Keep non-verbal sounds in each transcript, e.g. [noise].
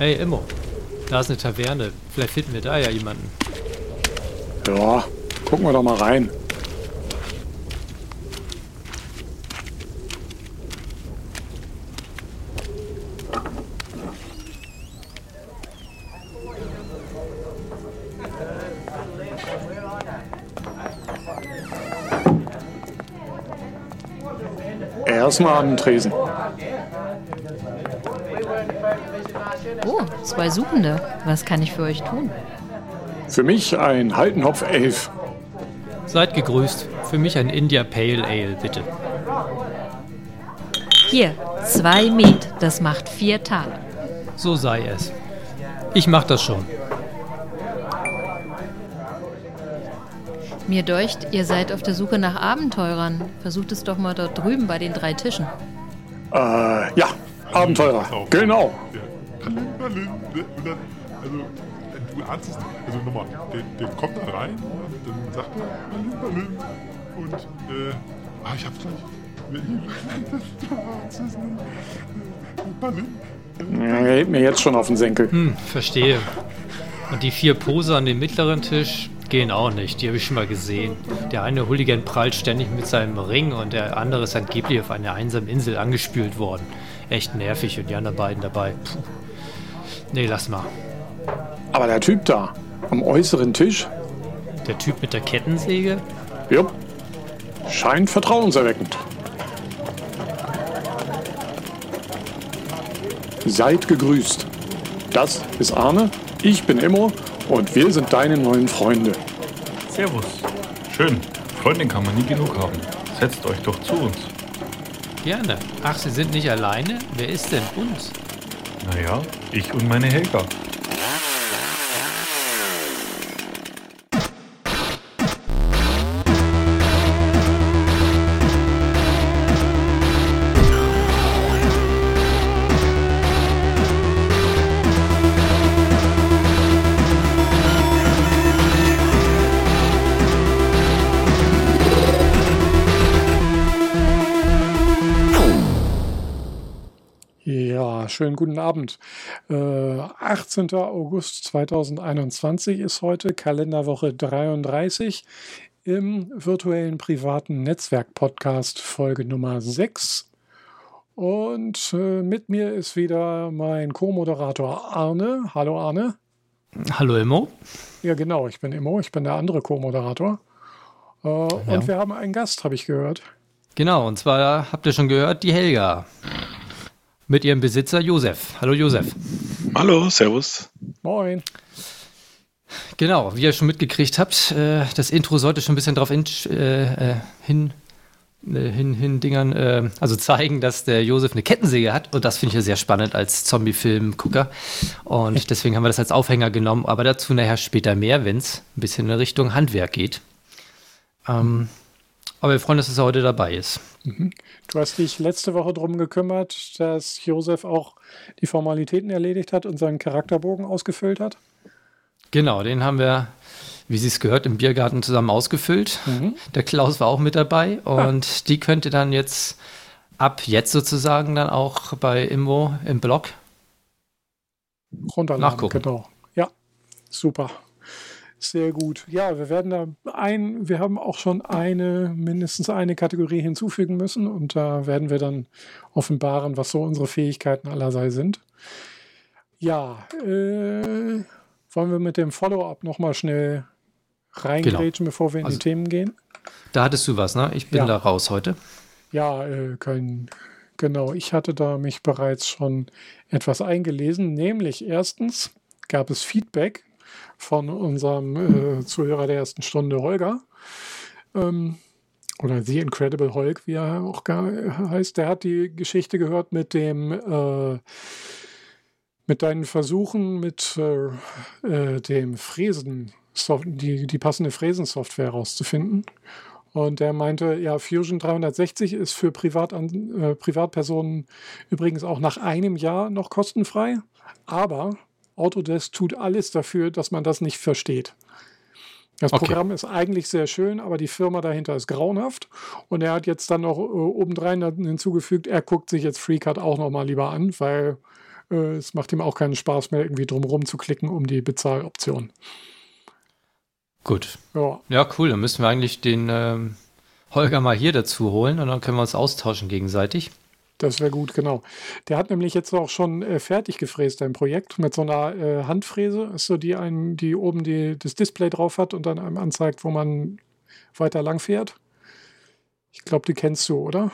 Hey, Immo. Da ist eine Taverne. Vielleicht finden wir da ja jemanden. Ja, gucken wir doch mal rein. Erstmal an den Tresen. Oh, zwei Suchende. Was kann ich für euch tun? Für mich ein Haltenhopf 11. Seid gegrüßt. Für mich ein India Pale Ale, bitte. Hier, zwei Met. Das macht vier Taler. So sei es. Ich mach das schon. Mir deucht, ihr seid auf der Suche nach Abenteurern. Versucht es doch mal dort drüben bei den drei Tischen. Äh, ja, Abenteurer. Genau. Berlin, Berlin. Und dann, also, du ahnst es, also nochmal, der, der kommt da rein und dann sagt er Berlin, Berlin. Und, äh, ah, ich hab's gleich. [laughs] Berlin, Berlin. Ja, er hält mir jetzt schon auf den Senkel. Hm, verstehe. Und die vier Poser an dem mittleren Tisch gehen auch nicht. Die habe ich schon mal gesehen. Der eine Hooligan prallt ständig mit seinem Ring und der andere ist angeblich auf einer einsamen Insel angespült worden. Echt nervig und die anderen beiden dabei. Puh. Nee, lass mal. Aber der Typ da, am äußeren Tisch, Der Typ mit der Kettensäge? jupp, scheint vertrauenserweckend. Seid gegrüßt. Das ist Arne, ich bin Immo und wir sind deine neuen Freunde. Servus. Schön. Freundin kann man nie genug haben. Setzt euch doch zu uns. Gerne. Ach, Sie sind nicht alleine? Wer ist denn uns? Naja, ich und meine Helga. Ja, schönen guten Abend. Äh, 18. August 2021 ist heute Kalenderwoche 33 im virtuellen privaten Netzwerk-Podcast Folge Nummer 6. Und äh, mit mir ist wieder mein Co-Moderator Arne. Hallo Arne. Hallo Immo. Ja, genau, ich bin Immo, ich bin der andere Co-Moderator. Äh, Und wir haben einen Gast, habe ich gehört. Genau, und zwar habt ihr schon gehört, die Helga. Mit ihrem Besitzer Josef. Hallo Josef. Hallo, Servus. Moin. Genau, wie ihr schon mitgekriegt habt, äh, das Intro sollte schon ein bisschen darauf hin, äh, äh, hin, äh, hin, hin dingern, äh, also zeigen, dass der Josef eine Kettensäge hat. Und das finde ich ja sehr spannend als Zombie-Film-Gucker. Und deswegen haben wir das als Aufhänger genommen. Aber dazu nachher später mehr, wenn es ein bisschen in Richtung Handwerk geht. Ähm, aber wir freuen uns, dass er heute dabei ist. Du hast dich letzte Woche darum gekümmert, dass Josef auch die Formalitäten erledigt hat und seinen Charakterbogen ausgefüllt hat. Genau, den haben wir, wie Sie es gehört, im Biergarten zusammen ausgefüllt. Der Klaus war auch mit dabei und die könnt ihr dann jetzt ab jetzt sozusagen dann auch bei Immo im Blog. Runterladen. Nachgucken. Genau. Ja, super. Sehr gut. Ja, wir werden da ein, wir haben auch schon eine, mindestens eine Kategorie hinzufügen müssen und da werden wir dann offenbaren, was so unsere Fähigkeiten allerlei sind. Ja, äh, wollen wir mit dem Follow-up nochmal schnell reingrätschen, bevor wir in Also- die Themen gehen? Da hattest du was, ne? Ich bin Ja. da raus heute. Ja, äh, kein, genau. Ich hatte da mich bereits schon etwas eingelesen. Nämlich erstens gab es Feedback von unserem äh, Zuhörer der ersten Stunde, Holger. Ähm, oder The Incredible Hulk, wie er auch heißt. Der hat die Geschichte gehört mit dem äh, mit deinen Versuchen mit äh, äh, dem Fräsen, die, die passende Fräsensoftware herauszufinden. Und der meinte, ja, Fusion 360 ist für Privatan äh, Privatpersonen übrigens auch nach einem Jahr noch kostenfrei. Aber Autodesk tut alles dafür, dass man das nicht versteht. Das Okay. Programm ist eigentlich sehr schön, aber die Firma dahinter ist grauenhaft. Und er hat jetzt dann noch äh, obendrein hinzugefügt, er guckt sich jetzt FreeCAD auch noch mal lieber an, weil Äh, es macht ihm auch keinen Spaß mehr, irgendwie drumherum zu klicken um die Bezahloption. Gut. Ja, Ja, cool. Dann müssen wir eigentlich den ähm, Holger mal hier dazu holen und dann können wir uns austauschen gegenseitig. Das wäre gut, genau. Der hat nämlich jetzt auch schon äh, fertig gefräst, ein Projekt mit so einer äh, Handfräse, ist so die, einen, die oben die, das Display drauf hat und dann einem anzeigt, wo man weiter lang fährt. Ich glaube, die kennst du, oder?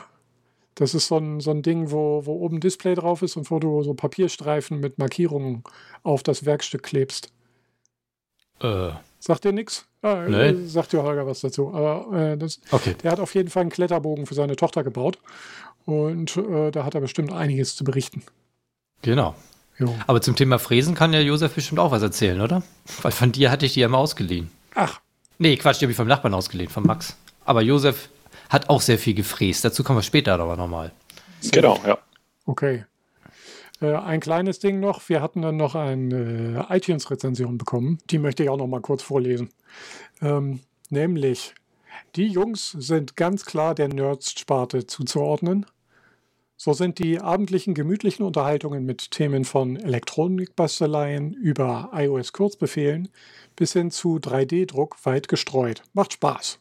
Das ist so ein, so ein Ding, wo, wo oben Display drauf ist und wo du so Papierstreifen mit Markierungen auf das Werkstück klebst. Äh, Sagt dir nichts? Ah, Nee. äh, Sagt dir Holger was dazu. Aber äh, das, okay. der hat auf jeden Fall einen Kletterbogen für seine Tochter gebaut. Und äh, da hat er bestimmt einiges zu berichten. Genau. Jo. Aber zum Thema Fräsen kann ja Josef bestimmt auch was erzählen, oder? Weil von dir hatte ich die ja mal ausgeliehen. Ach, Nee, Quatsch, die habe ich vom Nachbarn ausgeliehen, von Max. Aber Josef hat auch sehr viel gefräst. Dazu kommen wir später aber nochmal. Genau, ja. okay. Äh, ein kleines Ding noch. Wir hatten dann noch eine äh, iTunes-Rezension bekommen. Die möchte ich auch noch mal kurz vorlesen. Ähm, nämlich, die Jungs sind ganz klar der Nerds-Sparte zuzuordnen. So sind die abendlichen gemütlichen Unterhaltungen mit Themen von Elektronikbasteleien über iOS-Kurzbefehlen bis hin zu 3D-Druck weit gestreut. Macht Spaß.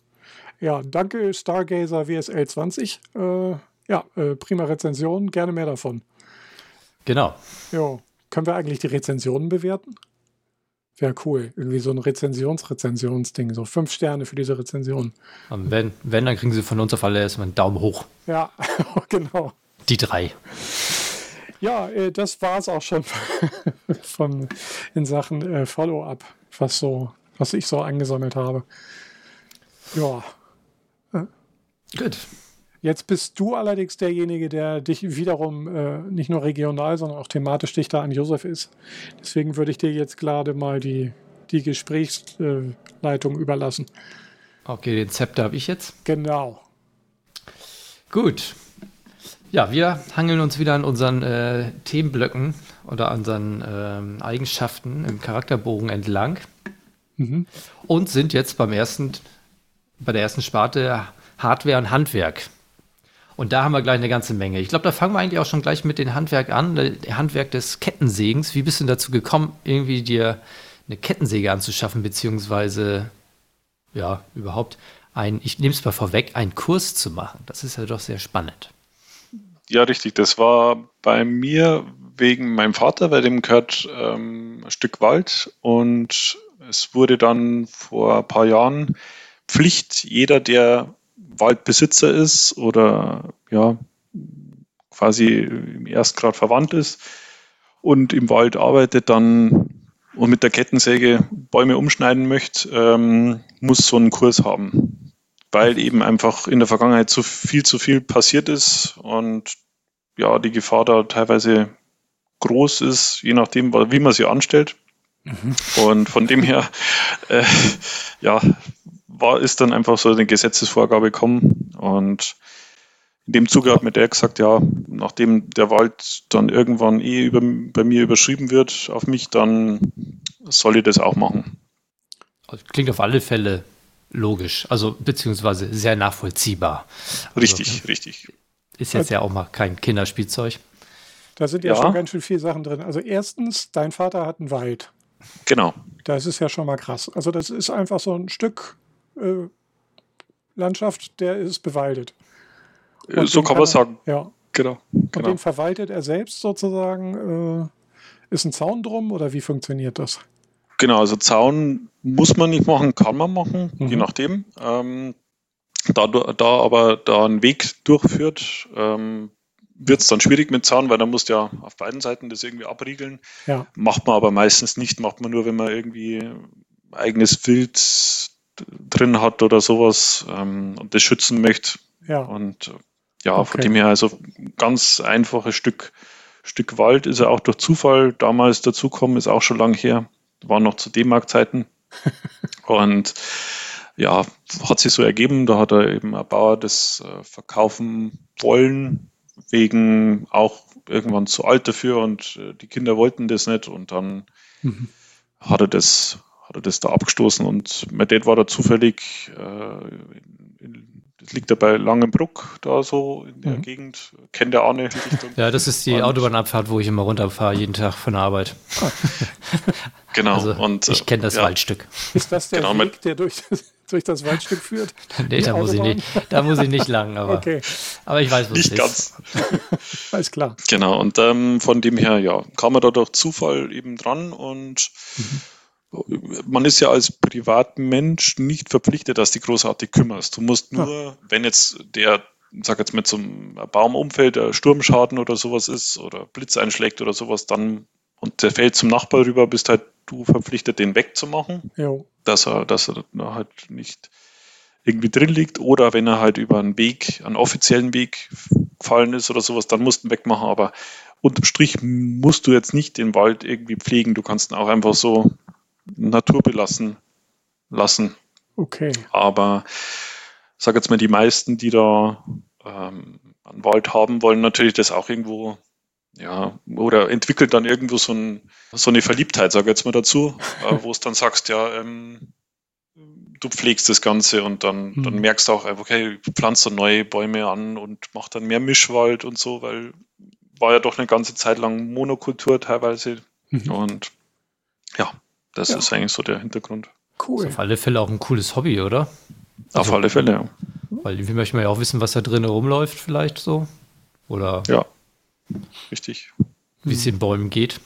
Ja, danke Stargazer WSL 20. Äh, ja, äh, prima Rezension, gerne mehr davon. Genau. Ja, können wir eigentlich die Rezensionen bewerten? Wäre cool. Irgendwie so ein Rezensions-Rezensionsding. So fünf Sterne für diese Rezension. Und wenn, wenn, dann kriegen sie von uns auf alle erstmal einen Daumen hoch. Ja, [laughs] genau. Die drei. Ja, äh, das war es auch schon [laughs] von, in Sachen äh, Follow-up, was, so, was ich so angesammelt habe. Ja, Gut. Jetzt bist du allerdings derjenige, der dich wiederum äh, nicht nur regional, sondern auch thematisch dichter an Josef ist. Deswegen würde ich dir jetzt gerade mal die, die Gesprächsleitung überlassen. Okay, den Zepter habe ich jetzt. Genau. Gut. Ja, wir hangeln uns wieder an unseren äh, Themenblöcken oder an unseren ähm, Eigenschaften im Charakterbogen entlang Mhm. und sind jetzt beim ersten, bei der ersten Sparte Hardware und Handwerk. Und da haben wir gleich eine ganze Menge. Ich glaube, da fangen wir eigentlich auch schon gleich mit dem Handwerk an, der Handwerk des Kettensägens. Wie bist du denn dazu gekommen, irgendwie dir eine Kettensäge anzuschaffen, beziehungsweise ja, überhaupt ein, ich nehme es mal vorweg, einen Kurs zu machen? Das ist ja doch sehr spannend. Ja, richtig. Das war bei mir wegen meinem Vater, bei dem gehört ähm, ein Stück Wald und es wurde dann vor ein paar Jahren Pflicht, jeder, der Waldbesitzer ist oder ja, quasi im Erstgrad verwandt ist und im Wald arbeitet, dann und mit der Kettensäge Bäume umschneiden möchte, ähm, muss so einen Kurs haben. Weil eben einfach in der Vergangenheit zu viel zu viel passiert ist und ja, die Gefahr da teilweise groß ist, je nachdem, wie man sie anstellt. Und von dem her, äh, ja, war, ist dann einfach so eine Gesetzesvorgabe gekommen. Und in dem Zuge hat mir der gesagt, ja, nachdem der Wald dann irgendwann eh über, bei mir überschrieben wird auf mich, dann soll ich das auch machen. Also, Klingt auf alle Fälle logisch, also beziehungsweise sehr nachvollziehbar. Also, Richtig, richtig. Ist jetzt ja auch mal kein Kinderspielzeug. Da sind ja, Ja. schon ganz schön viele Sachen drin. Also erstens, dein Vater hat einen Wald. Genau. Das ist ja schon mal krass. Also das ist einfach so ein Stück äh, Landschaft, der ist bewaldet. Und so kann man sagen. Ja. Genau. Und genau. den verwaltet er selbst sozusagen. Äh, ist ein Zaun drum oder wie funktioniert das? Genau, also Zaun muss man nicht machen, kann man machen, Mhm. je nachdem. Ähm, da, da aber da ein Weg durchführt, ähm, wird es dann schwierig mit Zaun, weil da musst du ja auf beiden Seiten das irgendwie abriegeln. Ja. Macht man aber meistens nicht, macht man nur, wenn man irgendwie eigenes Wild drin hat oder sowas ähm, und das schützen möchte. Ja. Und ja, Okay. von dem her, also ganz einfaches Stück, Stück Wald ist ja auch durch Zufall damals dazukommen, ist auch schon lang her, war noch zu D-Mark-Zeiten. [laughs] und ja, hat sich so ergeben, da hat er eben ein Bauer das äh, verkaufen wollen, wegen auch irgendwann zu alt dafür und äh, die Kinder wollten das nicht und dann Mhm. hat er das, hat er das da abgestoßen und mein Dad war da zufällig äh, in, das liegt ja bei Langenbruck, da so in der Mhm. Gegend. Kennt der Arne? Ja, das ist die Und- Autobahnabfahrt, wo ich immer runterfahre, jeden Tag von der Arbeit. Genau. Also und, ich kenne das ja, Waldstück. Ist das der Genau, mit- Weg, der durch, [laughs] durch das Waldstück führt? [laughs] Nee, da muss ich nicht, da muss ich nicht lang, [laughs] aber, Okay, aber ich weiß, wo es Nicht ist. ganz. alles klar. Genau, und ähm, von dem her, ja, kam man da durch Zufall eben dran und man ist ja als Privatmensch nicht verpflichtet, dass du dich großartig kümmerst. Du musst nur, wenn jetzt der, sag jetzt mit so einem Baum umfällt, der Sturmschaden oder sowas ist oder Blitz einschlägt oder sowas, dann und der fällt zum Nachbar rüber, bist halt du verpflichtet, den wegzumachen Jo. dass er, dass er halt nicht irgendwie drin liegt oder wenn er halt über einen Weg, einen offiziellen Weg gefallen ist oder sowas, dann musst du ihn wegmachen. Aber unterm Strich musst du jetzt nicht den Wald irgendwie pflegen. Du kannst ihn auch einfach so naturbelassen lassen. Okay. Aber sag jetzt mal, die meisten, die da ähm, einen Wald haben, wollen natürlich das auch irgendwo, ja, oder entwickelt dann irgendwo so, ein, so eine Verliebtheit, sag jetzt mal dazu, äh, wo es dann sagst, ja, ähm, du pflegst das Ganze und dann, Mhm. dann merkst du auch, okay, pflanzt dann neue Bäume an und macht dann mehr Mischwald und so, weil war ja doch eine ganze Zeit lang Monokultur teilweise Mhm. und ja, das Ja. ist eigentlich so der Hintergrund. Ist Cool. auf alle Fälle auch ein cooles Hobby, oder? Auf Also- alle Fälle, ja. Weil irgendwie möchte man ja auch wissen, was da drinnen rumläuft, vielleicht so. Oder Ja, richtig. wie es den Bäumen geht.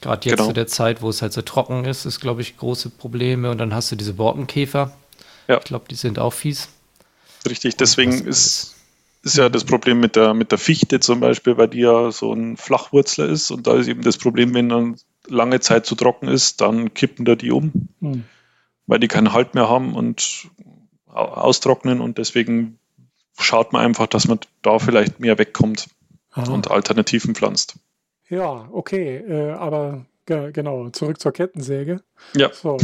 Gerade jetzt Genau. zu der Zeit, wo es halt so trocken ist, ist, glaube ich, große Probleme. Und dann hast du diese Borkenkäfer. Ja. Ich glaube, die sind auch fies. Richtig, deswegen ist, ist ja das Problem mit der, mit der Fichte zum Beispiel, weil die ja so ein Flachwurzler ist und da ist eben das Problem, wenn dann lange Zeit zu trocken ist, dann kippen da die um, Hm. weil die keinen Halt mehr haben und au- austrocknen und deswegen schaut man einfach, dass man da vielleicht mehr wegkommt Aha. und Alternativen pflanzt. Ja, okay, äh, aber genau, zurück zur Kettensäge. Ja. So,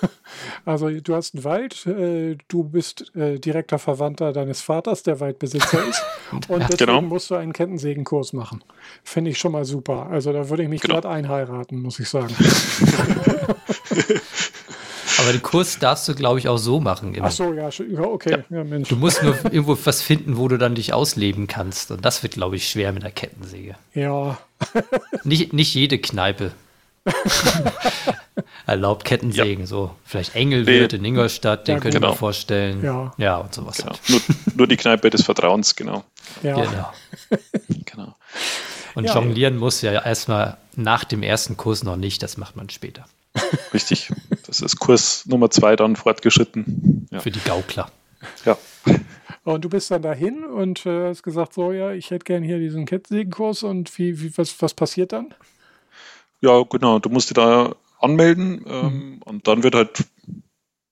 [laughs] also du hast einen Wald, äh, du bist äh, direkter Verwandter deines Vaters, der Waldbesitzer ist, [laughs] und deswegen Genau. musst du einen Kettensägenkurs machen. Finde ich schon mal super. Also da würde ich mich Genau. glatt einheiraten, muss ich sagen. [laughs] Aber den Kurs darfst du, glaube ich, auch so machen. Immer. Ach so, ja, ja okay, ja, Mensch. Du musst nur irgendwo was finden, wo du dann dich ausleben kannst. Und das wird, glaube ich, schwer mit der Kettensäge. Ja, Nicht, nicht jede Kneipe [laughs] erlaubt Kettensägen. So, vielleicht Engelwirt Nee. in Ingolstadt, den Ja, könnte genau. mir vorstellen. Ja. ja und sowas. Genau. Halt. Nur, nur die Kneipe des Vertrauens, genau. ja. Genau. [laughs] genau. Und Ja. jonglieren muss ja erstmal nach dem ersten Kurs noch nicht, das macht man später. Richtig. Das ist Kurs Nummer zwei dann fortgeschritten. Ja. Für die Gaukler. ja. Und du bist dann dahin und äh, hast gesagt, so ja, ich hätte gern hier diesen Kettensägenkurs und wie, wie was, was passiert dann? Ja, genau. Du musst dich da anmelden ähm, und dann wird halt,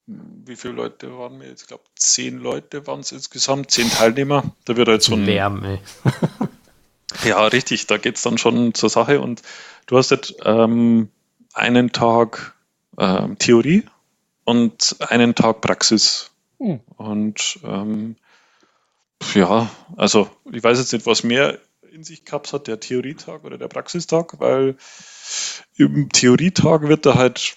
wie viele Leute waren wir jetzt? Ich glaube, zehn Leute waren es insgesamt, zehn Teilnehmer. Da wird halt so ein. Lärm, ey. [laughs] Ja, richtig. Da geht es dann schon zur Sache und du hast jetzt ähm, einen Tag ähm, Theorie und einen Tag Praxis. Hm. Und ähm, ja, also ich weiß jetzt nicht, was mehr in sich gehabt hat, der Theorietag oder der Praxistag, weil im Theorietag wird da halt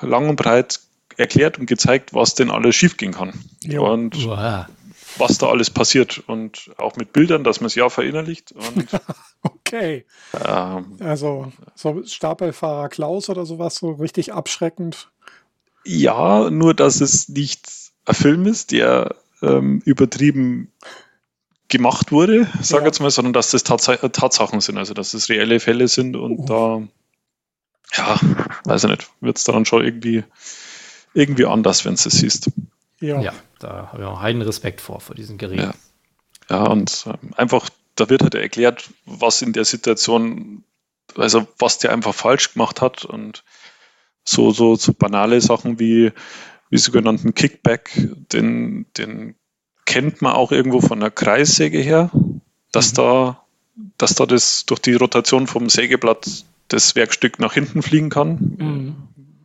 lang und breit erklärt und gezeigt, was denn alles schiefgehen kann. Jo. Und Uah. was da alles passiert. Und auch mit Bildern, dass man es ja verinnerlicht. Und [laughs] Okay, ähm, also so Stapelfahrer Klaus oder sowas, so richtig abschreckend. ja, nur dass es nicht ein Film ist, der ähm, übertrieben gemacht wurde, sag Ja. jetzt mal, sondern dass das Tats Tatsachen sind, also dass es reelle Fälle sind und Uh. da, ja, weiß ich nicht, wird es dann schon irgendwie, irgendwie anders, wenn es siehst. Ja, Ja, da habe ich auch heiden Respekt vor, vor diesen Geräten. Ja. Ja, und ähm, einfach, da wird halt erklärt, was in der Situation, also was der einfach falsch gemacht hat und so, so, so banale Sachen wie, wie sogenannten Kickback, den, den kennt man auch irgendwo von der Kreissäge her, dass Mhm. da, dass da das durch die Rotation vom Sägeblatt das Werkstück nach hinten fliegen kann, Mhm.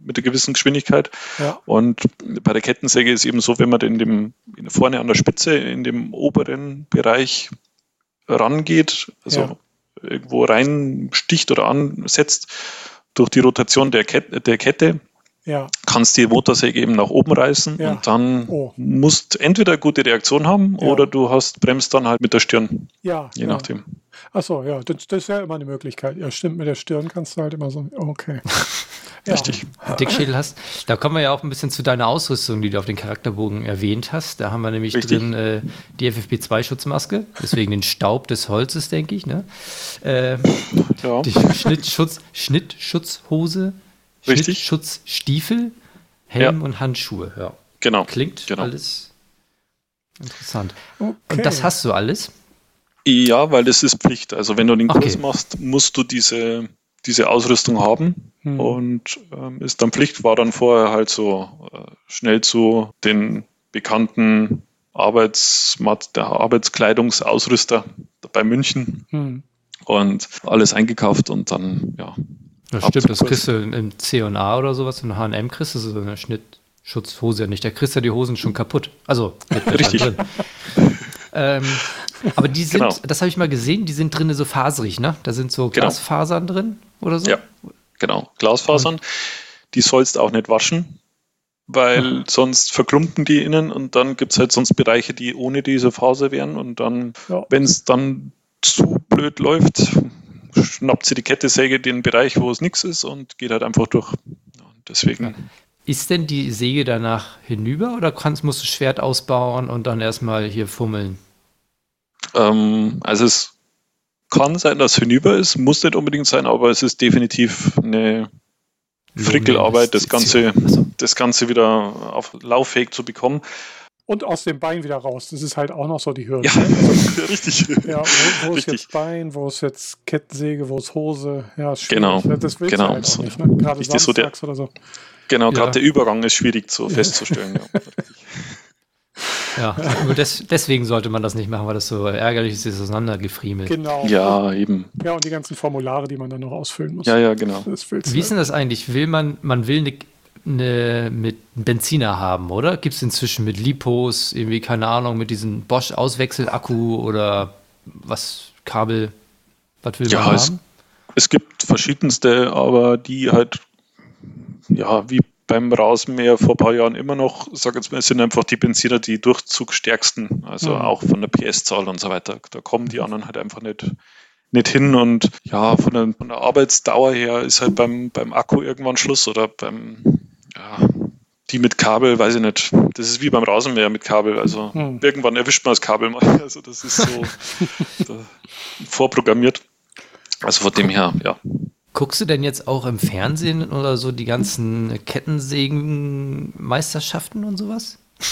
mit einer gewissen Geschwindigkeit. ja, Und bei der Kettensäge ist eben so, wenn man in dem vorne an der Spitze in dem oberen Bereich rangeht, also Ja. irgendwo reinsticht oder ansetzt, durch die Rotation der Kette, der Kette Ja, kannst die Motorsäge eben nach oben reißen Ja. und dann Oh. musst entweder eine gute Reaktion haben Ja. oder du hast bremst dann halt mit der Stirn, ja. je ja. nachdem. Achso, ja, das, das wäre immer eine Möglichkeit. Ja, stimmt, mit der Stirn kannst du halt immer so. Okay. [laughs] Ja. Richtig. Dickschädel hast. Da kommen wir ja auch ein bisschen zu deiner Ausrüstung, die du auf den Charakterbogen erwähnt hast. Da haben wir nämlich Richtig. drin äh, die FFP2-Schutzmaske, deswegen den Staub des Holzes, denke ich. Ne? Äh, Ja. die Schnittschutz, Schnittschutzhose, Richtig. Schnittschutzstiefel, Helm Ja. und Handschuhe. Ja. Genau. Klingt Genau. alles interessant. Okay. Und das hast du alles? Ja, weil das ist Pflicht. Also wenn du den Kurs Okay. machst, musst du diese, diese Ausrüstung haben. Hm. Und ähm, ist dann Pflicht, war dann vorher halt so äh, schnell zu den bekannten Arbeitsmat der Arbeitskleidungsausrüster bei München Hm. und alles eingekauft und dann, ja, Das stimmt, das kriegst du im C&A oder sowas, in H&M kriegst du so eine Schnittschutzhose ja nicht. Da kriegst du die Hosen schon kaputt. Also, [laughs] Richtig. drin. ähm, aber die sind, Genau. das habe ich mal gesehen, die sind drinnen so faserig, ne? Da sind so Genau. Glasfasern drin oder so. Ja, genau. Glasfasern. Die sollst auch nicht waschen, weil sonst verklumpen die innen und dann gibt es halt sonst Bereiche, die ohne diese Faser wären und dann, Ja. wenn es dann zu blöd läuft, schnappt sie die Kettesäge den Bereich, wo es nichts ist und geht halt einfach durch. Und deswegen, Ist denn die Säge danach hinüber oder kannst, musst du Schwert ausbauen und dann erstmal hier fummeln? ähm, also es kann sein, dass es hinüber ist, muss nicht unbedingt sein, aber es ist definitiv eine Frickelarbeit, das Ganze, das Ganze wieder auf lauffähig zu bekommen. Und aus dem Bein wieder raus. Das ist halt auch noch so die Hürde. Ja? Also, [laughs] richtig. ja, wo, wo ist Richtig. jetzt Bein, wo ist jetzt Kettensäge, wo ist Hose? Ja, ist schwierig. Genau? Das willst genau. du halt auch nicht, ne? Gerade Richtig, so der- oder so. Genau, Ja. gerade der Übergang ist schwierig so festzustellen. Ja. [laughs] ja, nur des, deswegen sollte man das nicht machen, weil das so ärgerlich ist, ist auseinandergefriemelt. Genau. ja, eben. Ja, und die ganzen Formulare, die man dann noch ausfüllen muss. Ja, ja, genau. Wie ist denn das eigentlich? Will man, man will eine ne, mit Benziner haben, oder? Gibt es inzwischen mit Lipos, irgendwie, keine Ahnung, mit diesem Bosch-Auswechselakku oder was, Kabel, was will Ja, man es- haben? Es gibt verschiedenste, aber die halt, ja, wie beim Rasenmäher vor ein paar Jahren immer noch, sag jetzt mal, es sind einfach die Benziner die durchzugstärksten, also Mhm. auch von der PS-Zahl und so weiter. Da kommen die anderen halt einfach nicht, nicht hin und ja, von der, von der Arbeitsdauer her ist halt beim, beim Akku irgendwann Schluss oder beim, ja, die mit Kabel, weiß ich nicht. Das ist wie beim Rasenmäher mit Kabel. Also Hm. irgendwann erwischt man das Kabel mal. [laughs] Also das ist so [laughs] da, vorprogrammiert. Also von dem her, ja. Guckst du denn jetzt auch im Fernsehen oder so die ganzen Kettensägen-Meisterschaften und sowas? [laughs]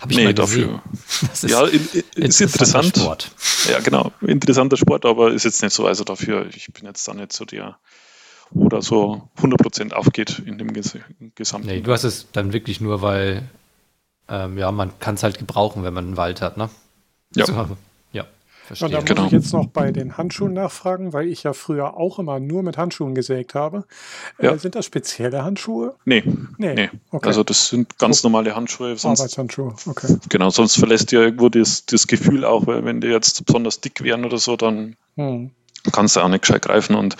Habe ich Nee, mal gesehen. dafür. Das ist Ja, in, in, ist interessant. Sport. Ja, genau. Interessanter Sport, aber ist jetzt nicht so. Also dafür, ich bin jetzt da nicht so der, wo da so 100% aufgeht in dem Ges Gesamten. Nee, du hast es dann wirklich nur, weil ähm, ja, man kann es halt gebrauchen, wenn man einen Wald hat, ne? Ja. So, ja, Und verstehe. da muss Genau. ich jetzt noch bei den Handschuhen nachfragen, weil ich ja früher auch immer nur mit Handschuhen gesägt habe. Ja. Äh, sind das spezielle Handschuhe? Nee, Nee. nee. Okay. Also das sind ganz normale Handschuhe. Sonst, Arbeitshandschuhe. Okay. genau, sonst verlässt dir irgendwo das, das Gefühl auch, weil wenn die jetzt besonders dick wären oder so, dann Hm. kannst du auch nicht gescheit greifen. Und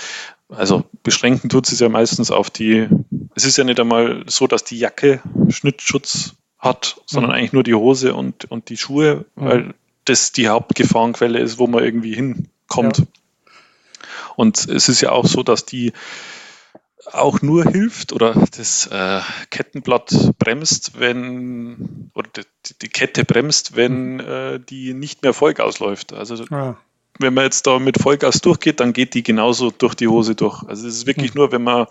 also beschränken tut es ja meistens auf die, es ist ja nicht einmal so, dass die Jacke Schnittschutz hat, sondern Mhm. eigentlich nur die Hose und, und die Schuhe, Mhm. weil das die Hauptgefahrenquelle ist, wo man irgendwie hinkommt. Ja. Und es ist ja auch so, dass die auch nur hilft oder das äh, Kettenblatt bremst, wenn, oder die, die Kette bremst, wenn äh, die nicht mehr Vollgas läuft. Also Ah, wenn man jetzt da mit Vollgas durchgeht, dann geht die genauso durch die Hose durch. Also es ist wirklich Hm. nur, wenn man,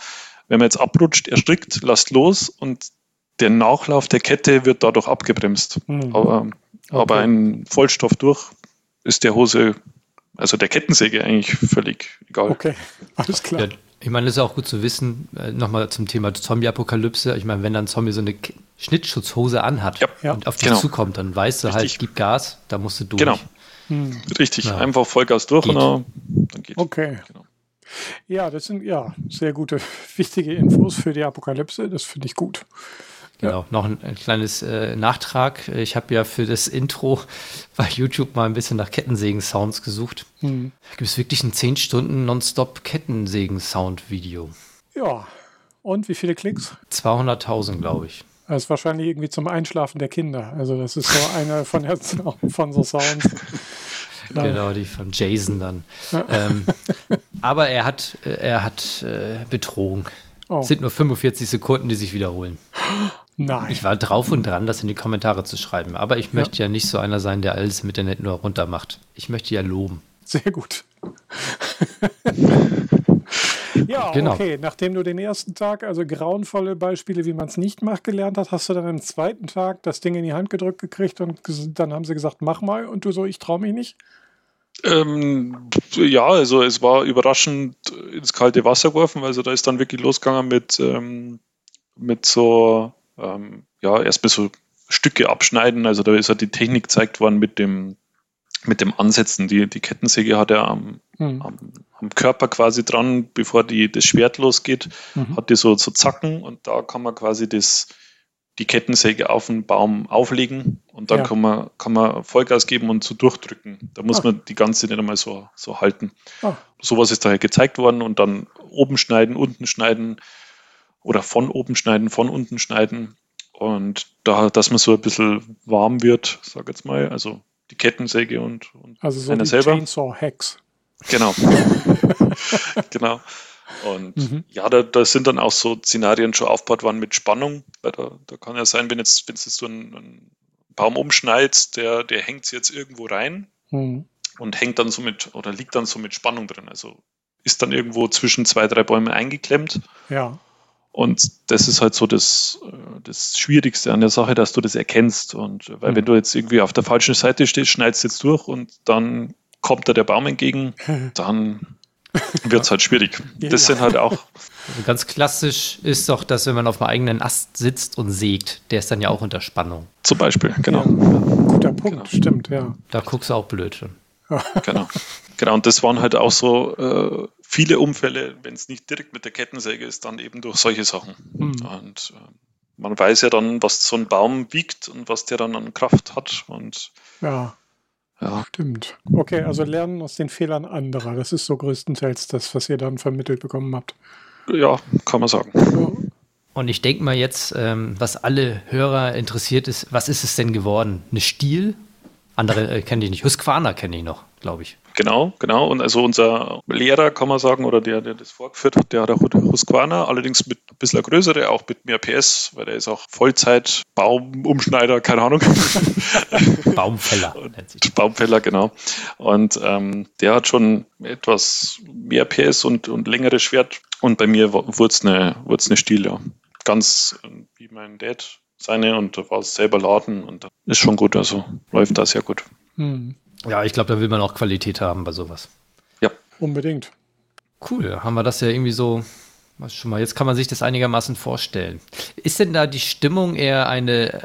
wenn man jetzt abrutscht, erstrickt, lasst los und der Nachlauf der Kette wird dadurch abgebremst. hm. Aber, aber ein Vollstoff durch ist der Hose, also der Kettensäge eigentlich völlig egal. Okay, [laughs] alles klar. Ja, ich meine, das ist auch gut zu wissen, äh, nochmal zum Thema Zombie-Apokalypse. Ich meine, wenn dann ein Zombie so eine K- Schnittschutzhose anhat Ja. Und auf dich Genau. zukommt, dann weißt du halt, Richtig. gib Gas, da musst du durch. Genau, Hm. richtig. Ja. Einfach Vollgas durch Geht. und dann, dann geht Okay. Genau. Ja, das sind ja sehr gute, [laughs] wichtige Infos für die Apokalypse. Das finde ich gut. Genau, noch ein, ein kleines äh, Nachtrag. Ich habe ja für das Intro [laughs] bei YouTube mal ein bisschen nach Kettensägen-Sounds gesucht. Hm. Gibt es wirklich ein 10 Stunden Nonstop Kettensägen-Sound-Video. Ja, Und wie viele Klicks? 200.000, glaube ich. Das ist wahrscheinlich irgendwie zum Einschlafen der Kinder. Also das ist so eine von, [laughs] von so Sounds. Genau, die von Jason dann. ähm, aber er hat, er hat äh, betrogen. Oh. Es sind nur 45 Sekunden, die sich wiederholen. Nein. Ich war drauf und dran, das in die Kommentare zu schreiben. Aber ich möchte ja, nicht so einer sein, der alles im Internet nur runter macht. Ich möchte ja loben. Sehr gut. Ja, Genau. okay. Nachdem du den ersten Tag, also grauenvolle Beispiele, wie man es nicht macht, gelernt hast, hast du dann am zweiten Tag das Ding in die Hand gedrückt gekriegt und dann haben sie gesagt, mach mal. Und du so, ich traue mich nicht. Ähm, ja, also es war überraschend ins kalte Wasser geworfen. Also da ist dann wirklich losgegangen mit, ähm, mit so, ähm, ja, erstmal so Stücke abschneiden. Also da ist halt die Technik gezeigt worden mit dem, mit dem Ansetzen. Die, die Kettensäge hat er am, Hm. am, am Körper quasi dran, bevor die, das Schwert losgeht, Mhm. hat die so, so Zacken und da kann man quasi das, die Kettensäge auf den Baum auflegen und dann Ja. kann, man, kann man Vollgas geben und so durchdrücken. Da muss Ah. man die ganze nicht einmal so, so halten. Ah. Sowas ist daher gezeigt worden und dann oben schneiden, unten schneiden oder von oben schneiden, von unten schneiden. Und da, dass man so ein bisschen warm wird, sag jetzt mal, also die Kettensäge und, und Also so einer die selber. Chainsaw-Hacks. Genau. [laughs] genau. Und Mhm. ja, da, da sind dann auch so Szenarien schon aufgebaut worden mit Spannung. Weil da, da kann ja sein, wenn jetzt, wenn jetzt so einen, einen Baum umschneidest, der, der hängt jetzt irgendwo rein Hm. und hängt dann so mit, oder liegt dann so mit Spannung drin. Also ist dann irgendwo zwischen zwei, drei Bäume eingeklemmt. Ja. Und das ist halt so das, äh, das Schwierigste an der Sache, dass du das erkennst. Und weil Mhm. wenn du jetzt irgendwie auf der falschen Seite stehst, schneidest jetzt durch und dann kommt da der Baum entgegen, [laughs] dann wird es halt schwierig. Ja. Das sind halt auch, Also [laughs] ganz klassisch ist doch, dass wenn man auf einem eigenen Ast sitzt und sägt, der ist dann ja auch unter Spannung. zum Beispiel, genau, Ja. Guter Punkt, stimmt, ja. Da guckst du auch blöd schon. genau. [laughs] Genau, und das waren halt auch so äh, viele Unfälle, wenn es nicht direkt mit der Kettensäge ist, dann eben durch solche Sachen. Hm. Und äh, man weiß ja dann, was so ein Baum wiegt und was der dann an Kraft hat. Und Ja, ja, stimmt. Okay, also lernen aus den Fehlern anderer. Das ist so größtenteils das, was ihr dann vermittelt bekommen habt. ja, kann man sagen. Ja. Und ich denke mal jetzt, ähm, was alle Hörer interessiert ist, was ist es denn geworden? Eine Stiel? Andere äh, kenne ich nicht. Husqvarna kenne ich noch, glaube ich. Genau, genau. Und also unser Lehrer, kann man sagen, oder der, der das vorgeführt hat, der hat auch Husqvarna, allerdings mit ein bisschen größere, auch mit mehr PS, weil der ist auch Vollzeit Baumumschneider, keine Ahnung. [laughs] Baumfäller nennt sich. das. Baumfäller, genau. Und ähm, der hat schon etwas mehr PS und, und längeres Schwert. Und bei mir wurde es eine, wurd's eine Stiel, ja. Ganz äh, wie mein Dad seine und war es selber laden und ist schon gut, also läuft da sehr gut. Hm. Ja, ich glaube, da will man auch Qualität haben bei sowas. Ja, Unbedingt. Cool, haben wir das ja irgendwie so, was schon mal, jetzt kann man sich das einigermaßen vorstellen. Ist denn da die Stimmung eher eine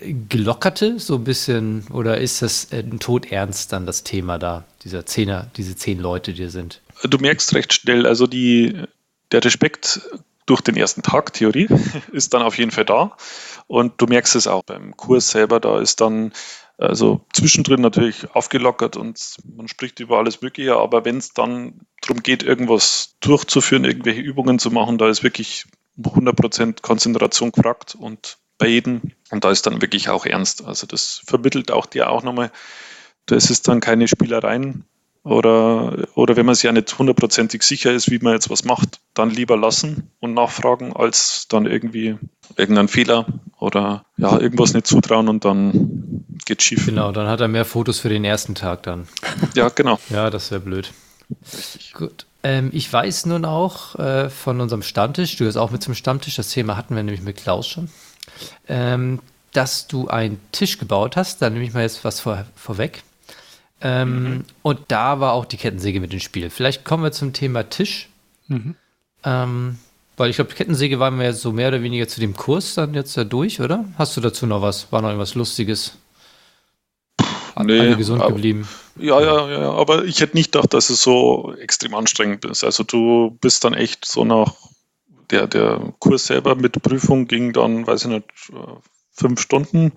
äh, gelockerte, so ein bisschen, oder ist das äh, ein Todernst dann das Thema da, dieser Zehner, diese zehn Leute, die sind? du merkst recht schnell, also die, der Respekt durch den ersten Tag Theorie [laughs] ist dann auf jeden Fall da. Und du merkst es auch beim Kurs selber, da ist dann also zwischendrin natürlich aufgelockert und man spricht über alles Mögliche, aber wenn es dann darum geht, irgendwas durchzuführen, irgendwelche Übungen zu machen, da ist wirklich 100% Konzentration gefragt und bei jedem. Und da ist dann wirklich auch ernst. Also das vermittelt auch dir auch nochmal, das ist dann keine Spielereien, oder, oder wenn man sich ja nicht hundertprozentig sicher ist, wie man jetzt was macht, dann lieber lassen und nachfragen, als dann irgendwie irgendeinen Fehler oder ja, irgendwas nicht zutrauen und dann geht schief. Genau, dann hat er mehr Fotos für den ersten Tag dann. Ja, genau. Ja, das wäre blöd. Gut. Ähm, ich weiß nun auch äh, von unserem Stammtisch, du bist auch mit zum Stammtisch, das Thema hatten wir nämlich mit Klaus schon, ähm, dass du einen Tisch gebaut hast, da nehme ich mal jetzt was vor, vorweg. Ähm, Und da war auch die Kettensäge mit im Spiel. Vielleicht kommen wir zum Thema Tisch. Mhm. Ähm, weil ich glaube, Kettensäge waren wir jetzt so mehr oder weniger zu dem Kurs dann jetzt da durch, oder? Hast du dazu noch was? War noch irgendwas Lustiges? Nee, Alle gesund aber- geblieben? Ja, ja, ja, aber ich hätte nicht gedacht, dass es so extrem anstrengend ist. Also du bist dann echt so nach der, der Kurs selber mit Prüfung ging dann, weiß ich nicht, äh, fünf Stunden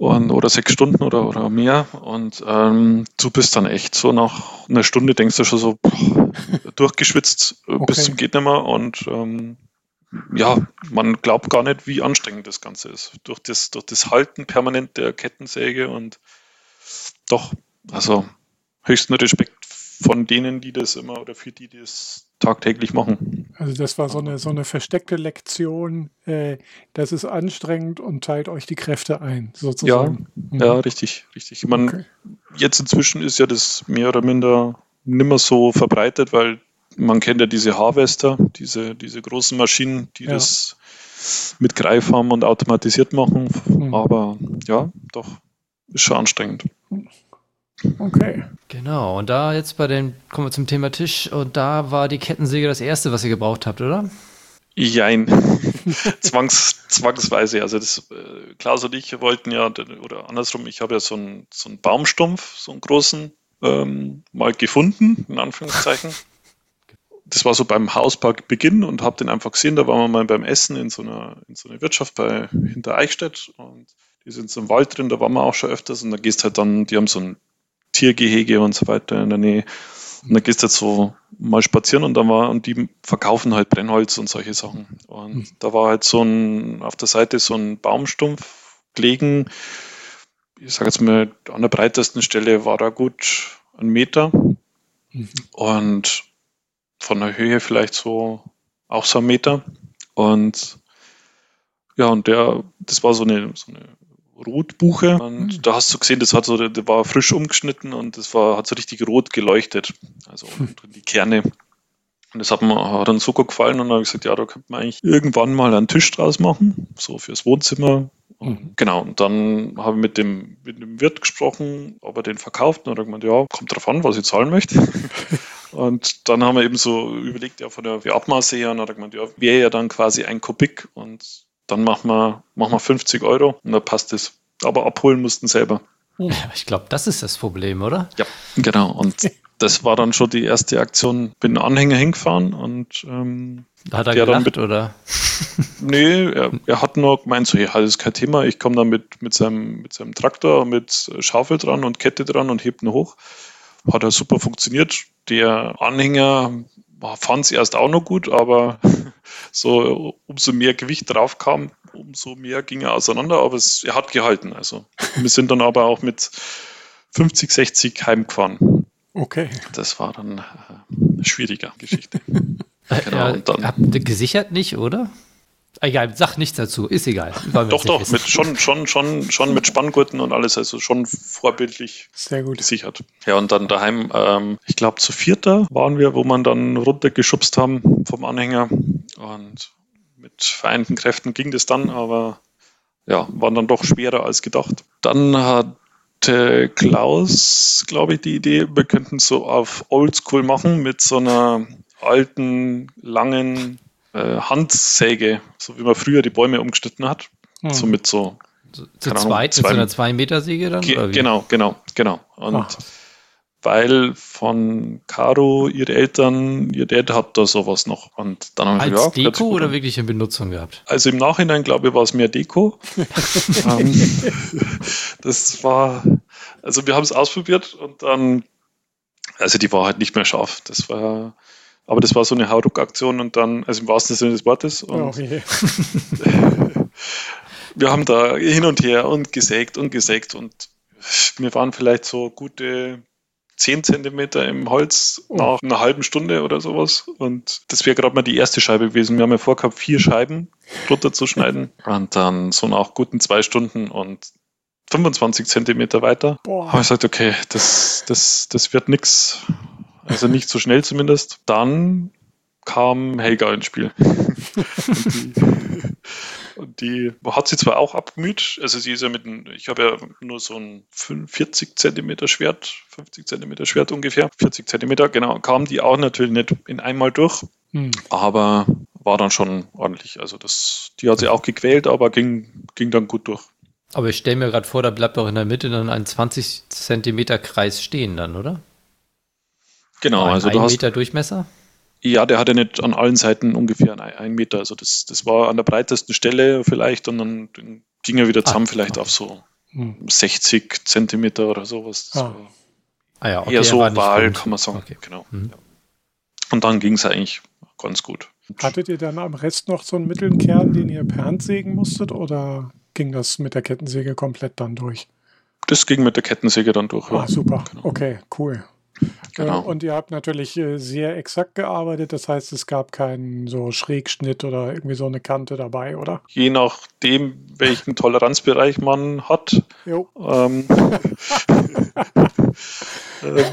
und, oder sechs Stunden oder, oder mehr. Und ähm, du bist dann echt so nach einer Stunde denkst du schon so boah, durchgeschwitzt äh, bis Okay. zum geht nimmer und ähm, ja, man glaubt gar nicht, wie anstrengend das Ganze ist. Durch das, durch das Halten permanent der Kettensäge und doch, also höchsten Respekt von denen, die das immer oder für die, die das tagtäglich machen. Also das war so eine, so eine versteckte Lektion, äh, das ist anstrengend und teilt euch die Kräfte ein, sozusagen. Ja, mhm. ja richtig, richtig. Man, okay. Jetzt inzwischen ist ja das mehr oder minder nimmer so verbreitet, weil man kennt ja diese Harvester, diese, diese großen Maschinen, die ja. das mit Greifarm und automatisiert machen. Mhm. Aber ja, doch, ist schon anstrengend. Okay. Genau, und da jetzt bei den, kommen wir zum Thema Tisch, und da war die Kettensäge das erste, was ihr gebraucht habt, oder? Jein. [laughs] Zwangs, zwangsweise. Also das, äh, Klaus und ich wollten ja, oder andersrum, ich habe ja so einen, so einen Baumstumpf, so einen großen, ähm, mal gefunden, in Anführungszeichen. [laughs] Das war so beim Hausparkbeginn und habe den einfach gesehen, da waren wir mal beim Essen in so einer, in so einer Wirtschaft bei hinter Eichstätt und die sind so im Wald drin, da waren wir auch schon öfters und da gehst halt dann, die haben so ein Tiergehege und so weiter in der Nähe. Und da gehst du jetzt so mal spazieren und da war, und die verkaufen halt Brennholz und solche Sachen. Und mhm. da war halt so ein, auf der Seite so ein Baumstumpf gelegen. Ich sage jetzt mal, an der breitesten Stelle war da gut ein Meter. Mhm. Und von der Höhe vielleicht so auch so ein Meter. Und ja, und der, das war so eine, so eine Rotbuche. Und mhm. da hast du gesehen, das hat so, der war frisch umgeschnitten und das war, hat so richtig rot geleuchtet. Also hm. die Kerne. Und das hat mir hat dann so gut gefallen und dann habe ich gesagt, ja, da könnte man eigentlich irgendwann mal einen Tisch draus machen, so fürs Wohnzimmer. Mhm. Genau, und dann habe ich mit dem, mit dem Wirt gesprochen, ob er den verkauft. Und er hat gemeint, ja, kommt drauf an, was ich zahlen möchte. [laughs] und dann haben wir eben so überlegt, ja, von der Abmaße her, und hat er gemeint, ja, wäre ja dann quasi ein Kubik und dann machen wir, machen wir 50 Euro und dann passt es. Aber abholen mussten selber. Ich glaube, das ist das Problem, oder? Ja, genau. Und das war dann schon die erste Aktion. Bin Anhänger hingefahren und ähm, hat er gelacht, mit, oder? [laughs] nee, er, er, hat nur gemeint, so, ja, das ist kein Thema, ich komme da mit, mit, seinem, mit seinem Traktor, mit Schaufel dran und Kette dran und hebt ihn hoch. Hat er super funktioniert. Der Anhänger fand es erst auch noch gut, aber [laughs] so umso mehr Gewicht drauf kam, umso mehr ging er auseinander, aber es, er hat gehalten. Also wir sind dann aber auch mit 50, 60 heimgefahren. Okay. Das war dann äh, eine schwierige Geschichte. [laughs] genau, ja, und dann, habt ihr gesichert nicht, oder? Egal, sag nichts dazu, ist egal. Doch, doch, mit, schon, schon, schon, schon mit Spanngurten und alles, also schon vorbildlich Sehr gut. gesichert. Ja, und dann daheim, ähm, ich glaube, zu vierter waren wir, wo man dann runtergeschubst haben vom Anhänger. Und mit vereinten Kräften ging das dann, aber ja, waren dann doch schwerer als gedacht. Dann hatte Klaus, glaube ich, die Idee, wir könnten so auf Oldschool machen mit so einer alten, langen äh, Handsäge, so wie man früher die Bäume umgeschnitten hat. Hm. So mit so. zu Ahnung, zweit, zwei, mit so einer 2-Meter-Säge dann? Ge genau, genau, genau. Und Ach. weil von Caro, ihre Eltern, ihr Dad hat da sowas noch. Und dann haben Als wir, ja, Deko oder wirklich in Benutzung gehabt? Also im Nachhinein, glaube ich, war es mehr Deko. [laughs] ähm, das war, also wir haben es ausprobiert und dann, also die war halt nicht mehr scharf. Das war aber das war so eine Hauruck-Aktion und dann, also im wahrsten Sinne des Wortes. Und okay. [laughs] wir haben da hin und her und gesägt und gesägt und wir waren vielleicht so gute 10 Zentimeter im Holz oh. nach einer halben Stunde oder sowas. Und das wäre gerade mal die erste Scheibe gewesen. Wir haben ja vorgehabt, vier Scheiben runterzuschneiden. [laughs] und dann so nach guten zwei Stunden und 25 Zentimeter weiter. Boah. Habe ich gesagt, okay, das, das, das wird nichts. Also nicht so schnell zumindest. Dann kam Helga ins Spiel. und, [laughs] die, und die hat sie zwar auch abgemüht, also sie ist ja mit einem, ich habe ja nur so ein 40 Zentimeter Schwert, 50 Zentimeter Schwert ungefähr, 40 Zentimeter, genau, kam die auch natürlich nicht in einmal durch, hm. aber war dann schon ordentlich. Also das, die hat sie auch gequält, aber ging, ging dann gut durch. Aber ich stelle mir gerade vor, da bleibt doch in der Mitte dann ein 20 Zentimeter Kreis stehen dann, oder? Genau, ein, also ein du hast. Meter Durchmesser? Ja, der hatte nicht an allen Seiten ungefähr einen, einen Meter. Also das, das war an der breitesten Stelle vielleicht und dann, ging er wieder zusammen ah, vielleicht auf so hm. 60 Zentimeter oder sowas. Ah. Ah ja, okay, eher so Wahl, kann man sagen. Okay. Genau. Mhm. Und dann ging es eigentlich ganz gut. Hattet ihr dann am Rest noch so einen mittleren Kern, den ihr per Hand sägen musstet oder ging das mit der Kettensäge komplett dann durch? Das ging mit der Kettensäge dann durch. Ah, super. Genau. Okay, cool. Genau. Äh, Und ihr habt natürlich äh, sehr exakt gearbeitet, das heißt, es gab keinen so Schrägschnitt oder irgendwie so eine Kante dabei, oder? Je nachdem, welchen Toleranzbereich man hat. Jo. Ähm, [laughs] ähm,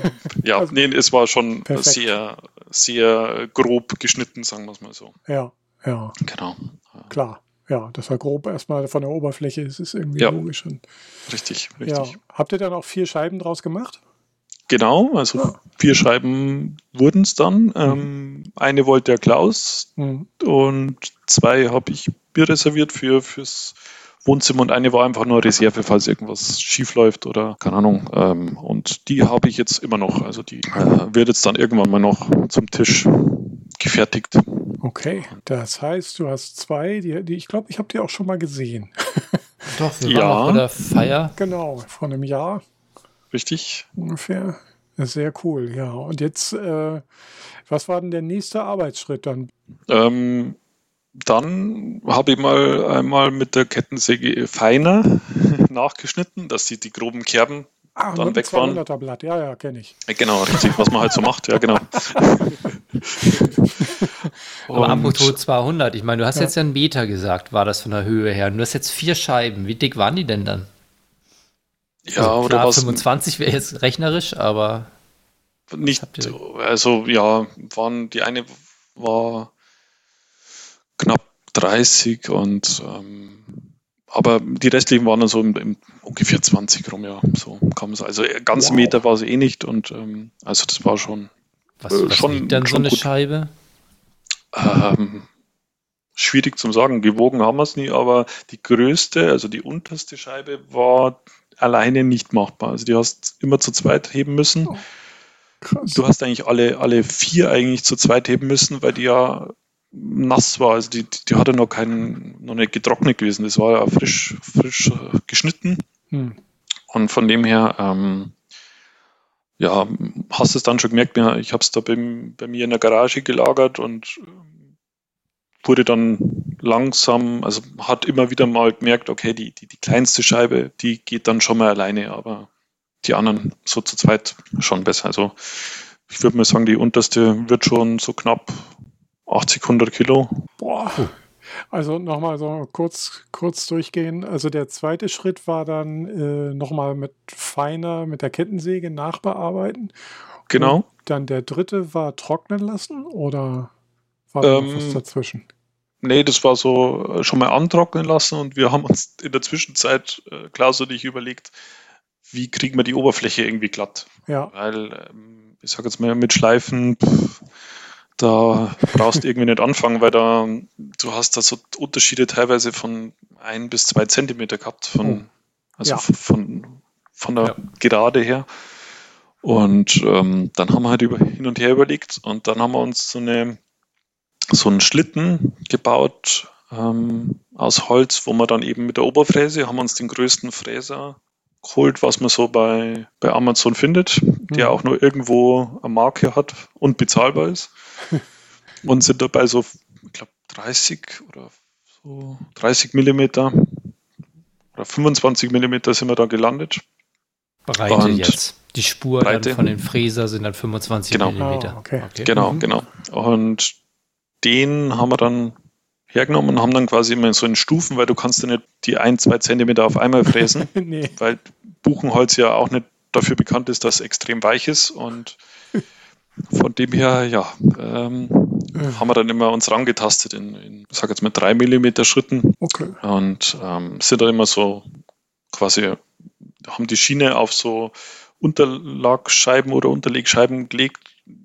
ja, Also- nee, es war schon Perfekt. sehr, sehr grob geschnitten, sagen wir es mal so. Ja, ja, Genau. klar. Ja, das war grob erstmal von der Oberfläche, es ist irgendwie Ja. logisch. Und, Richtig, ja. richtig. Habt ihr dann auch vier Scheiben draus gemacht? Genau, also Ja. vier Scheiben wurden es dann. Ähm, eine wollte der Klaus Hm. und zwei habe ich mir reserviert für fürs Wohnzimmer und eine war einfach nur Reserve, falls irgendwas schief läuft oder keine Ahnung. Ähm, und die habe ich jetzt immer noch. Also die äh, wird jetzt dann irgendwann mal noch zum Tisch gefertigt. Okay, das heißt, du hast zwei, die, die ich glaube, ich habe die auch schon mal gesehen. Doch, wir Ja. waren auch bei der Feier. Genau, vor einem Jahr Richtig? ungefähr. Sehr cool, ja. Und jetzt, äh, was war denn der nächste Arbeitsschritt dann? Ähm, dann habe ich mal einmal mit der Kettensäge feiner [laughs] nachgeschnitten, dass die, die groben Kerben Ah, Dann weg waren. 200er Blatt, ja, ja, kenne ich. Äh, Genau, richtig, was man halt so macht, ja, [laughs] genau. [laughs] Aber apropos 200, ich meine, du hast Ja. jetzt ja einen Meter gesagt, war das von der Höhe her. Und du hast jetzt vier Scheiben. Wie dick waren die denn dann? Ja, Also oder klar, was 25 wäre jetzt rechnerisch, aber nicht, also ja, waren, die eine war knapp 30 und ähm, aber die restlichen waren dann so im, im ungefähr 20 rum, ja, so kam es. Also äh, ganz Wow. Meter war sie eh nicht und ähm, also das war schon was, Äh, was schon- dann so schon eine gut. Scheibe? Ähm, schwierig zum sagen. Gewogen haben wir es nie, aber die größte, also die unterste Scheibe, war alleine nicht machbar. Also die hast immer zu zweit heben müssen. Krass. Du hast eigentlich alle, alle vier eigentlich zu zweit heben müssen, weil die ja nass war. Also die, die hatte noch keinen, noch nicht getrocknet gewesen. Das war ja frisch, frisch geschnitten. Hm. Und von dem her, ähm, ja, hast du es dann schon gemerkt, ich habe es da bei, bei mir in der Garage gelagert und wurde dann langsam, also hat immer wieder mal gemerkt, okay, die, die, die kleinste Scheibe, die geht dann schon mal alleine, aber die anderen so zu zweit schon besser. Also ich würde mal sagen, die unterste wird schon so knapp 80, 100 Kilo. Boah. Also nochmal so kurz, kurz durchgehen. Also der zweite Schritt war dann äh, nochmal mit feiner, mit der Kettensäge nachbearbeiten. Genau. Und dann der dritte war trocknen lassen oder war Ähm, was dazwischen? Nee, das war so äh, schon mal antrocknen lassen und wir haben uns in der Zwischenzeit, äh, Klaus und ich, überlegt, wie kriegen wir die Oberfläche irgendwie glatt. Ja, Weil, ähm, ich sag jetzt mal, mit Schleifen, pff, da brauchst du irgendwie nicht anfangen, weil da, du hast da so Unterschiede teilweise von ein bis zwei Zentimeter gehabt, von, also Ja. von, von der Ja. Gerade her. Und ähm, dann haben wir halt über, hin und her überlegt und dann haben wir uns so eine so einen Schlitten gebaut ähm, aus Holz, wo wir dann eben mit der Oberfräse haben uns den größten Fräser geholt, was man so bei, bei Amazon findet, der Mhm. auch nur irgendwo eine Marke hat und bezahlbar ist. [laughs] und sind dabei so, ich glaube, 30 oder so 30 Millimeter oder 25 Millimeter sind wir da gelandet. Breite Und jetzt. Die Spur von den Fräser sind dann 25 Genau. Millimeter. Ah, okay. Genau, Mhm. genau. Und den haben wir dann hergenommen und haben dann quasi immer so in Stufen, weil du kannst ja nicht die ein, zwei Zentimeter auf einmal fräsen, [laughs] nee. weil Buchenholz ja auch nicht dafür bekannt ist, dass es extrem weich ist und von dem her, ja, ähm, haben wir dann immer uns rangetastet in, in ich sag jetzt mal drei Millimeter Schritten Okay. und ähm, sind dann immer so quasi, haben die Schiene auf so Unterlagscheiben oder Unterlegscheiben gelegt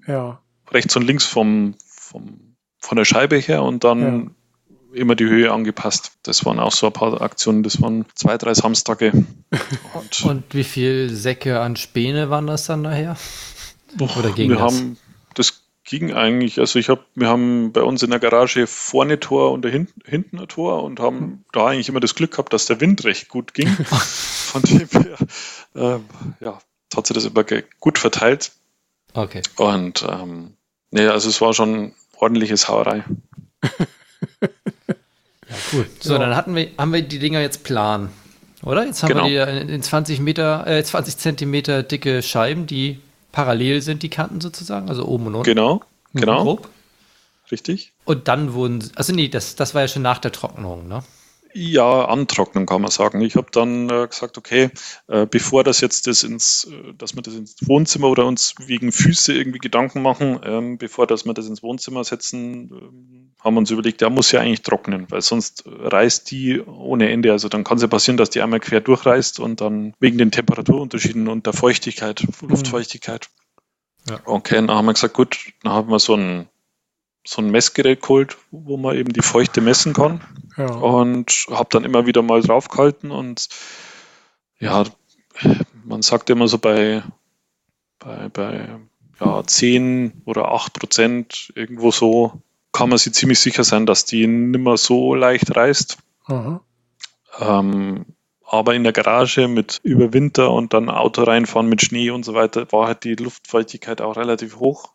Ja. rechts und links vom, vom, von der Scheibe her und dann immer die Höhe angepasst. Das waren auch so ein paar Aktionen, das waren zwei, drei Samstage. [laughs] Und, Und wie viel Säcke an Späne waren das dann nachher? oder ging wir das? haben, das ging eigentlich, also ich habe, wir haben bei uns in der Garage vorne Tor und dahinten, hinten ein Tor und haben da eigentlich immer das Glück gehabt, dass der Wind recht gut ging. [laughs] Von dem her, ähm, ja, hat sich das immer gut verteilt. Okay. Und ähm, nee, also es war schon ordentliche Sauerei. [laughs] Ja, cool. So, Ja. dann hatten wir, haben wir die Dinger jetzt plan. Oder? Jetzt haben Genau. wir die in in 20 Meter, äh, 20 Zentimeter dicke Scheiben, die parallel sind, die Kanten sozusagen, also oben und unten. Genau, genau, Grob. richtig. Und dann wurden, sie- also nee, das, das war ja schon nach der Trocknung, ne? Ja, antrocknen kann man sagen. Ich habe dann äh, gesagt, okay, äh, bevor das jetzt das ins, äh, dass wir das ins Wohnzimmer oder uns wegen Füße irgendwie Gedanken machen, ähm, bevor dass wir das ins Wohnzimmer setzen, ähm, haben wir uns überlegt, der muss ja eigentlich trocknen, weil sonst reißt die ohne Ende. Also dann kann es ja passieren, dass die einmal quer durchreißt und dann wegen den Temperaturunterschieden und der Feuchtigkeit, Luftfeuchtigkeit. Ja. Okay, dann haben wir gesagt, gut, dann haben wir so ein so ein Messgerät geholt, wo man eben die Feuchte messen kann Ja. und habe dann immer wieder mal draufgehalten und ja, man sagt immer so bei, bei, bei ja, 10 oder 8 Prozent irgendwo so, kann man sich ziemlich sicher sein, dass die nimmer so leicht reißt. Aha. Ähm, aber in der Garage mit über Winter und dann Auto reinfahren mit Schnee und so weiter, war halt die Luftfeuchtigkeit auch relativ hoch.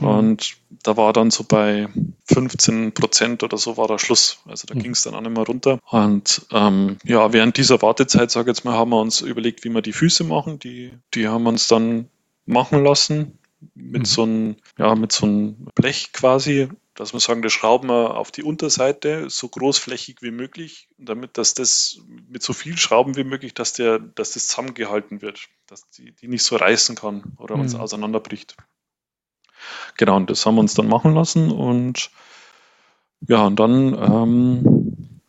Mhm. Und da war dann so bei 15 Prozent oder so war der Schluss. Also da Mhm. ging es dann auch nicht mehr runter. Und ähm, ja, während dieser Wartezeit, sage ich jetzt mal, haben wir uns überlegt, wie wir die Füße machen. Die, die haben wir uns dann machen lassen mit Mhm. so einem, ja, mit so einem Blech quasi, dass wir sagen, das schrauben wir auf die Unterseite so großflächig wie möglich, damit dass das mit so viel Schrauben wie möglich, dass der, dass das zusammengehalten wird, dass die, die nicht so reißen kann oder uns Mhm. auseinanderbricht. Genau, und das haben wir uns dann machen lassen und ja, und dann ähm,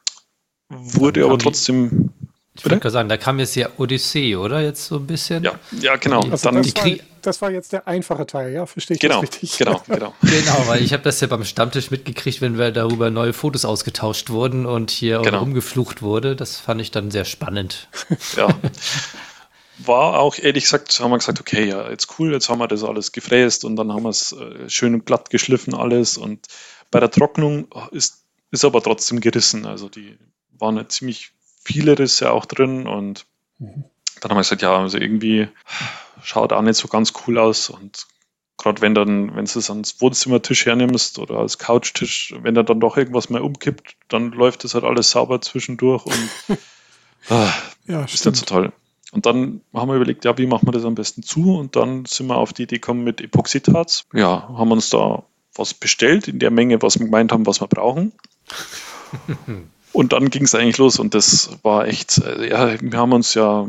wurde Dann aber trotzdem, Ich würde gerade sagen, da kam jetzt ja Odyssee, oder? Jetzt so ein bisschen. ja, ja, genau, Also dann, das, war, das war jetzt der einfache Teil, ja? Verstehe ich genau, das richtig? genau, [laughs] genau. Genau, weil ich habe das ja beim Stammtisch mitgekriegt, wenn wir darüber neue Fotos ausgetauscht wurden und hier Genau. rumgeflucht wurde. Das fand ich dann sehr spannend. ja. [laughs] War auch, ehrlich gesagt, haben wir gesagt, okay, ja, jetzt cool, jetzt haben wir das alles gefräst und dann haben wir es äh, schön und glatt geschliffen alles und bei der Trocknung ist, ist aber trotzdem gerissen. Also die waren ja ziemlich viele Risse auch drin und Mhm. dann haben wir gesagt, ja, also irgendwie schaut auch nicht so ganz cool aus und gerade wenn dann, wenn du es ans Wohnzimmertisch hernimmst oder als Couchtisch, wenn da dann doch irgendwas mal umkippt, dann läuft das halt alles sauber zwischendurch und [laughs] ah, Ja, ist nicht so toll. Und dann haben wir überlegt, ja, wie machen wir das am besten zu? Und dann sind wir auf die Idee gekommen mit Epoxidharz. Ja, haben uns da was bestellt in der Menge, was wir gemeint haben, was wir brauchen. [laughs] und dann ging es eigentlich los und das war echt, äh, ja, wir haben uns ja,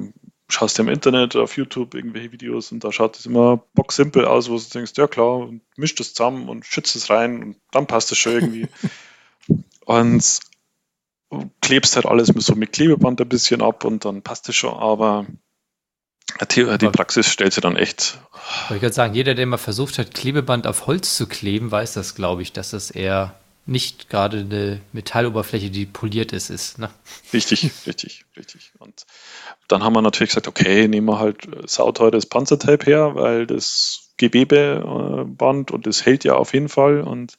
schaust ja im Internet, auf YouTube irgendwelche Videos und da schaut es immer boxsimpel aus, wo du denkst, ja klar, und mischt es zusammen und schützt es rein und dann passt es schon irgendwie. [laughs] und klebst halt alles mit so mit Klebeband ein bisschen ab und dann passt es schon, aber die, die Praxis stellt sich dann echt. Wollte ich gerade sagen, jeder, der mal versucht hat, Klebeband auf Holz zu kleben, weiß das, glaube ich, dass das eher nicht gerade eine Metalloberfläche, die poliert ist, ist. Ne? Richtig, richtig, richtig. Und dann haben wir natürlich gesagt, okay, nehmen wir halt äh, sauteures Panzertape her, weil das Gewebeband und das hält ja auf jeden Fall. Und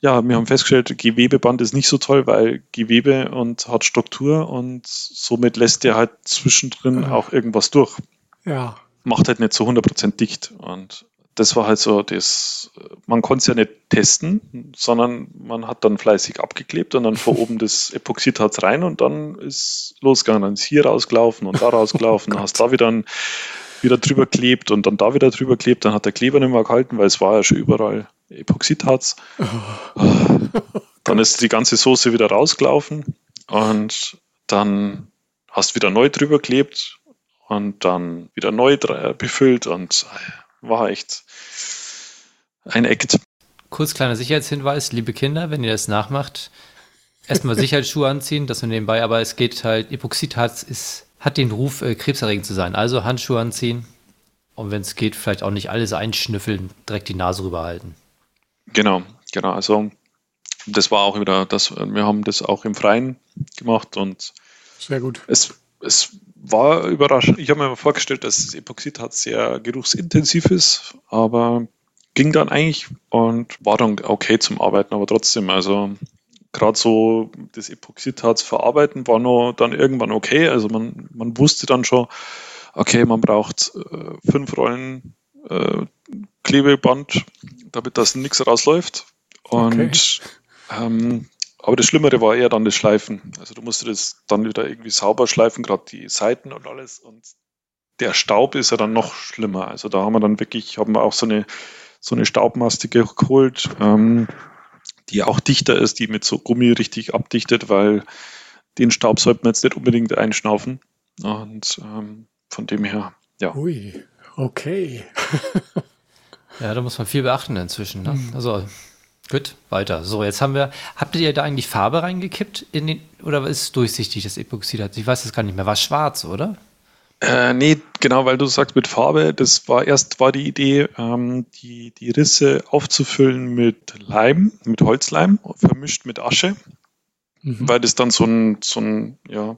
ja, wir haben festgestellt, Gewebeband ist nicht so toll, weil Gewebe und hat Struktur und somit lässt der halt zwischendrin Ah. auch irgendwas durch. Ja, Macht halt nicht so 100% dicht. Und das war halt so, das, man konnte es ja nicht testen, sondern man hat dann fleißig abgeklebt und dann vor [laughs] oben das Epoxidharz rein und dann ist losgegangen. Dann ist hier rausgelaufen und da rausgelaufen, [laughs] dann hast da wieder, ein, wieder drüber klebt und dann da wieder drüber klebt, dann hat der Kleber nicht mehr gehalten, weil es war ja schon überall Epoxidharz. Dann ist die ganze Soße wieder rausgelaufen und dann hast wieder neu drüber klebt und dann wieder neu dre- befüllt und war echt ein Act. Kurz kleiner Sicherheitshinweis, liebe Kinder, wenn ihr das nachmacht, erstmal Sicherheitsschuhe anziehen, das nur nebenbei, aber es geht halt, Epoxidharz ist, hat den Ruf, äh, krebserregend zu sein. Also Handschuhe anziehen und wenn es geht, vielleicht auch nicht alles einschnüffeln, direkt die Nase rüberhalten. Genau, genau. Also das war auch wieder das, wir haben das auch im Freien gemacht und sehr gut. es, es war überraschend. Ich habe mir vorgestellt, dass das Epoxidharz sehr geruchsintensiv ist, aber ging dann eigentlich und war dann okay zum Arbeiten, aber trotzdem, also gerade so das Epoxidharz verarbeiten war nur dann irgendwann okay. Also man, man wusste dann schon, okay, man braucht äh, fünf Rollen äh, Klebeband, damit das nichts rausläuft. Und Okay. Ähm, aber das Schlimmere war eher dann das Schleifen. Also du musst das dann wieder irgendwie sauber schleifen, gerade die Seiten und alles. Und der Staub ist ja dann noch schlimmer. Also da haben wir dann wirklich, haben wir auch so eine, so eine Staubmaske geholt, ähm, die auch dichter ist, die mit so Gummi richtig abdichtet, weil den Staub sollte man jetzt nicht unbedingt einschnaufen. Und ähm, von dem her, ja. Ui, okay. [laughs] ja, da muss man viel beachten inzwischen. Ne? Mhm. Also gut, weiter. So, jetzt haben wir. Habt ihr da eigentlich Farbe reingekippt in den oder ist es durchsichtig das Epoxid? Ich weiß es gar nicht mehr. War schwarz, oder? Äh, nee, genau, weil du sagst mit Farbe, das war erst war die Idee, ähm, die, die Risse aufzufüllen mit Leim, mit Holzleim, vermischt mit Asche, mhm. weil das dann so ein, so ein ja,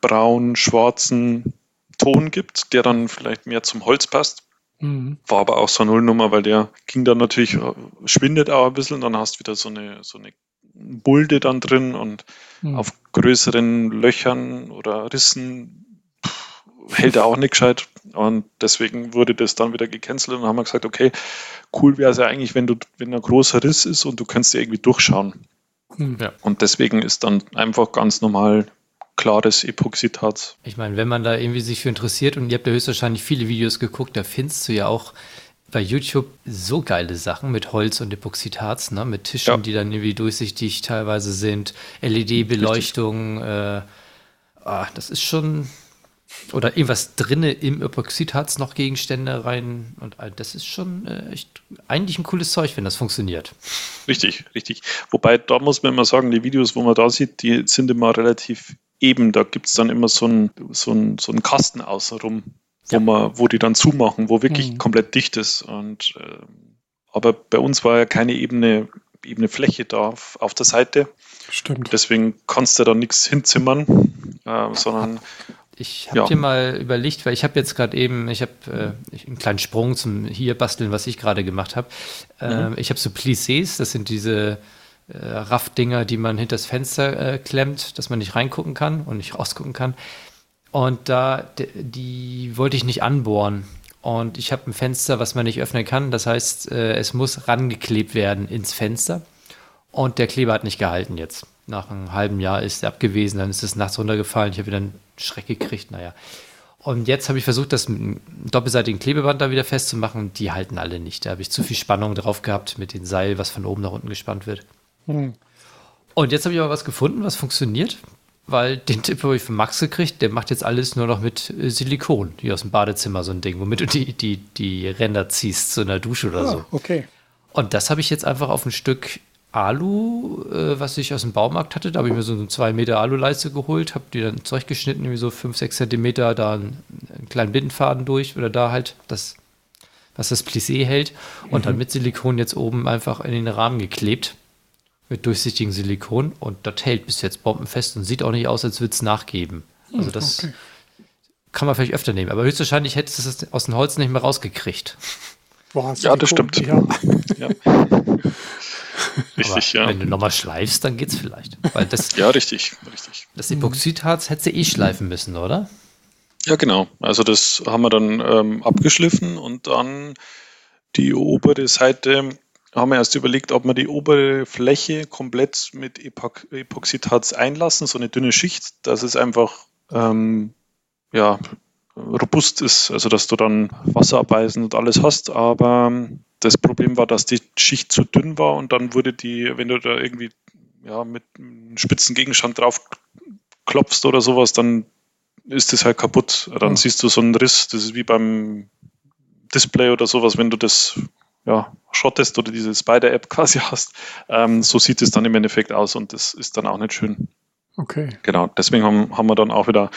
braun-schwarzen Ton gibt, der dann vielleicht mehr zum Holz passt. Mhm. War aber auch so eine Nullnummer, weil der ging dann natürlich, äh, schwindet auch ein bisschen, dann hast du wieder so eine, so eine Bulde dann drin und mhm. auf größeren Löchern oder Rissen hält er auch nicht gescheit. Und deswegen wurde das dann wieder gecancelt und dann haben wir gesagt, okay, cool wäre es ja eigentlich, wenn du, wenn ein großer Riss ist und du kannst dir irgendwie durchschauen. Hm. Ja. Und deswegen ist dann einfach ganz normal klares Epoxidharz. Ich meine, wenn man da irgendwie sich für interessiert und ihr habt ja höchstwahrscheinlich viele Videos geguckt, da findest du ja auch bei YouTube so geile Sachen mit Holz und Epoxidharz, ne? mit Tischen, ja. die dann irgendwie durchsichtig teilweise sind, LED-Beleuchtung. Äh, ah, das ist schon, oder irgendwas drinne im Epoxidharz noch Gegenstände rein. Und das ist schon äh, echt eigentlich ein cooles Zeug, wenn das funktioniert. Richtig, richtig. Wobei, da muss man immer sagen, die Videos, wo man da sieht, die sind immer relativ eben. Da gibt es dann immer so einen so so ein Kasten außenrum, wo, ja. man, wo die dann zumachen, wo wirklich mhm. komplett dicht ist. Und, äh, aber bei uns war ja keine ebene, ebene Fläche da auf, auf der Seite. Stimmt. Deswegen kannst du da nichts hinzimmern, äh, sondern ich habe ja. dir mal überlegt, weil ich habe jetzt gerade eben, ich habe äh, einen kleinen Sprung zum hier basteln, was ich gerade gemacht habe. Äh, mhm. Ich habe so Plissés, das sind diese äh, Raffdinger, die man hinter das Fenster äh, klemmt, dass man nicht reingucken kann und nicht rausgucken kann. Und da, die wollte ich nicht anbohren. Und ich habe ein Fenster, was man nicht öffnen kann. Das heißt, äh, es muss rangeklebt werden ins Fenster. Und der Kleber hat nicht gehalten jetzt. Nach einem halben Jahr ist er abgewesen, dann ist es nachts runtergefallen. Ich habe wieder einen Schreck gekriegt, naja. Und jetzt habe ich versucht, das mit einem doppelseitigen Klebeband da wieder festzumachen. Die halten alle nicht. Da habe ich zu viel Spannung drauf gehabt mit dem Seil, was von oben nach unten gespannt wird. Hm. Und jetzt habe ich aber was gefunden, was funktioniert. Weil den Tipp habe ich von Max gekriegt, der macht jetzt alles nur noch mit äh, Silikon, hier aus dem Badezimmer, so ein Ding, womit du die, die, die Ränder ziehst zu einer Dusche oder ah, so. Okay. Und das habe ich jetzt einfach auf ein Stück Alu, äh, was ich aus dem Baumarkt hatte. Da habe ich mir so eine 2 Meter Aluleiste geholt, habe die dann zurechtgeschnitten, irgendwie so 5, 6 Zentimeter, da einen, einen, kleinen Bindenfaden durch oder da halt das, was das Plissé hält und mhm. dann mit Silikon jetzt oben einfach in den Rahmen geklebt. Mit durchsichtigem Silikon und das hält bis jetzt bombenfest und sieht auch nicht aus, als würde es nachgeben. Also das okay. kann man vielleicht öfter nehmen, aber höchstwahrscheinlich hättest du es aus dem Holz nicht mehr rausgekriegt. Boah, ja, das stimmt. Ja. ja. Richtig, Aber ja. Wenn du nochmal schleifst, dann geht's vielleicht. Weil das, ja, richtig, richtig. Das Epoxidharz hättest du eh schleifen müssen, oder? Ja, genau. Also das haben wir dann ähm, abgeschliffen und dann die obere Seite haben wir erst überlegt, ob wir die obere Fläche komplett mit Epox Epoxidharz einlassen, so eine dünne Schicht, dass es einfach ähm, ja, robust ist, also dass du dann Wasserabweisen und alles hast, aber das Problem war, dass die Schicht zu dünn war und dann wurde die, wenn du da irgendwie ja, mit einem spitzen Gegenstand drauf klopfst oder sowas, dann ist das halt kaputt. Dann mhm. siehst du so einen Riss, das ist wie beim Display oder sowas, wenn du das ja, schottest oder diese Spider-App [laughs] quasi hast. Ähm, so sieht es dann im Endeffekt aus und das ist dann auch nicht schön. Okay. Genau, deswegen haben, haben wir dann auch wieder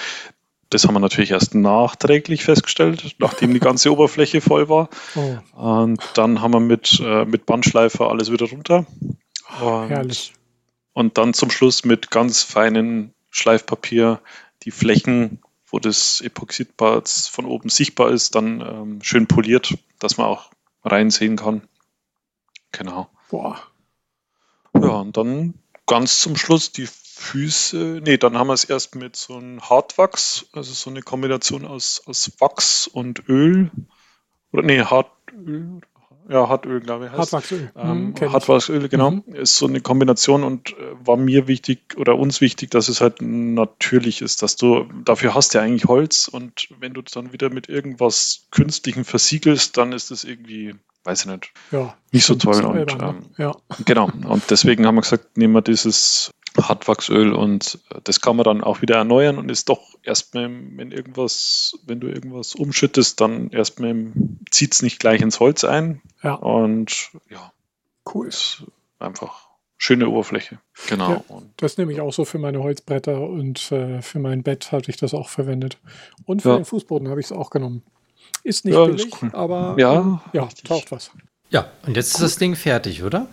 das haben wir natürlich erst nachträglich festgestellt, nachdem die ganze Oberfläche voll war. Oh. Und dann haben wir mit, äh, mit Bandschleifer alles wieder runter. Und, Herrlich. Und dann zum Schluss mit ganz feinem Schleifpapier die Flächen, wo das Epoxidparz von oben sichtbar ist, dann ähm, schön poliert, dass man auch reinsehen kann. Genau. Boah. Ja, und dann ganz zum Schluss die Füße, nee, dann haben wir es erst mit so einem Hartwachs, also so eine Kombination aus, aus Wachs und Öl. Oder nee, Hartöl. Ja, Hartöl, glaube ich. heißt. Hartwachsöl. Ähm, Hm. Hartwachsöl, genau. Mhm. Ist so eine Kombination und äh, war mir wichtig oder uns wichtig, dass es halt natürlich ist, dass du, dafür hast du ja eigentlich Holz und wenn du dann wieder mit irgendwas Künstlichem versiegelst, dann ist das irgendwie, weiß ich nicht, Ja, nicht so toll. Und, ne? ähm, ja. Genau, und deswegen haben wir gesagt, nehmen wir dieses Hartwachsöl und äh, das kann man dann auch wieder erneuern und ist doch erstmal, wenn irgendwas, wenn du irgendwas umschüttest, dann erstmal zieht es nicht gleich ins Holz ein Ja. und ja, Cool. ist einfach schöne Oberfläche. Genau. Ja. Und, Das nehme ich auch so für meine Holzbretter und äh, für mein Bett hatte ich das auch verwendet. Und für Ja. den Fußboden habe ich es auch genommen. Ist nicht Ja, das ist billig, cool. aber Ja, ähm, ja taucht was. Ja, und jetzt ist das Ding fertig, oder?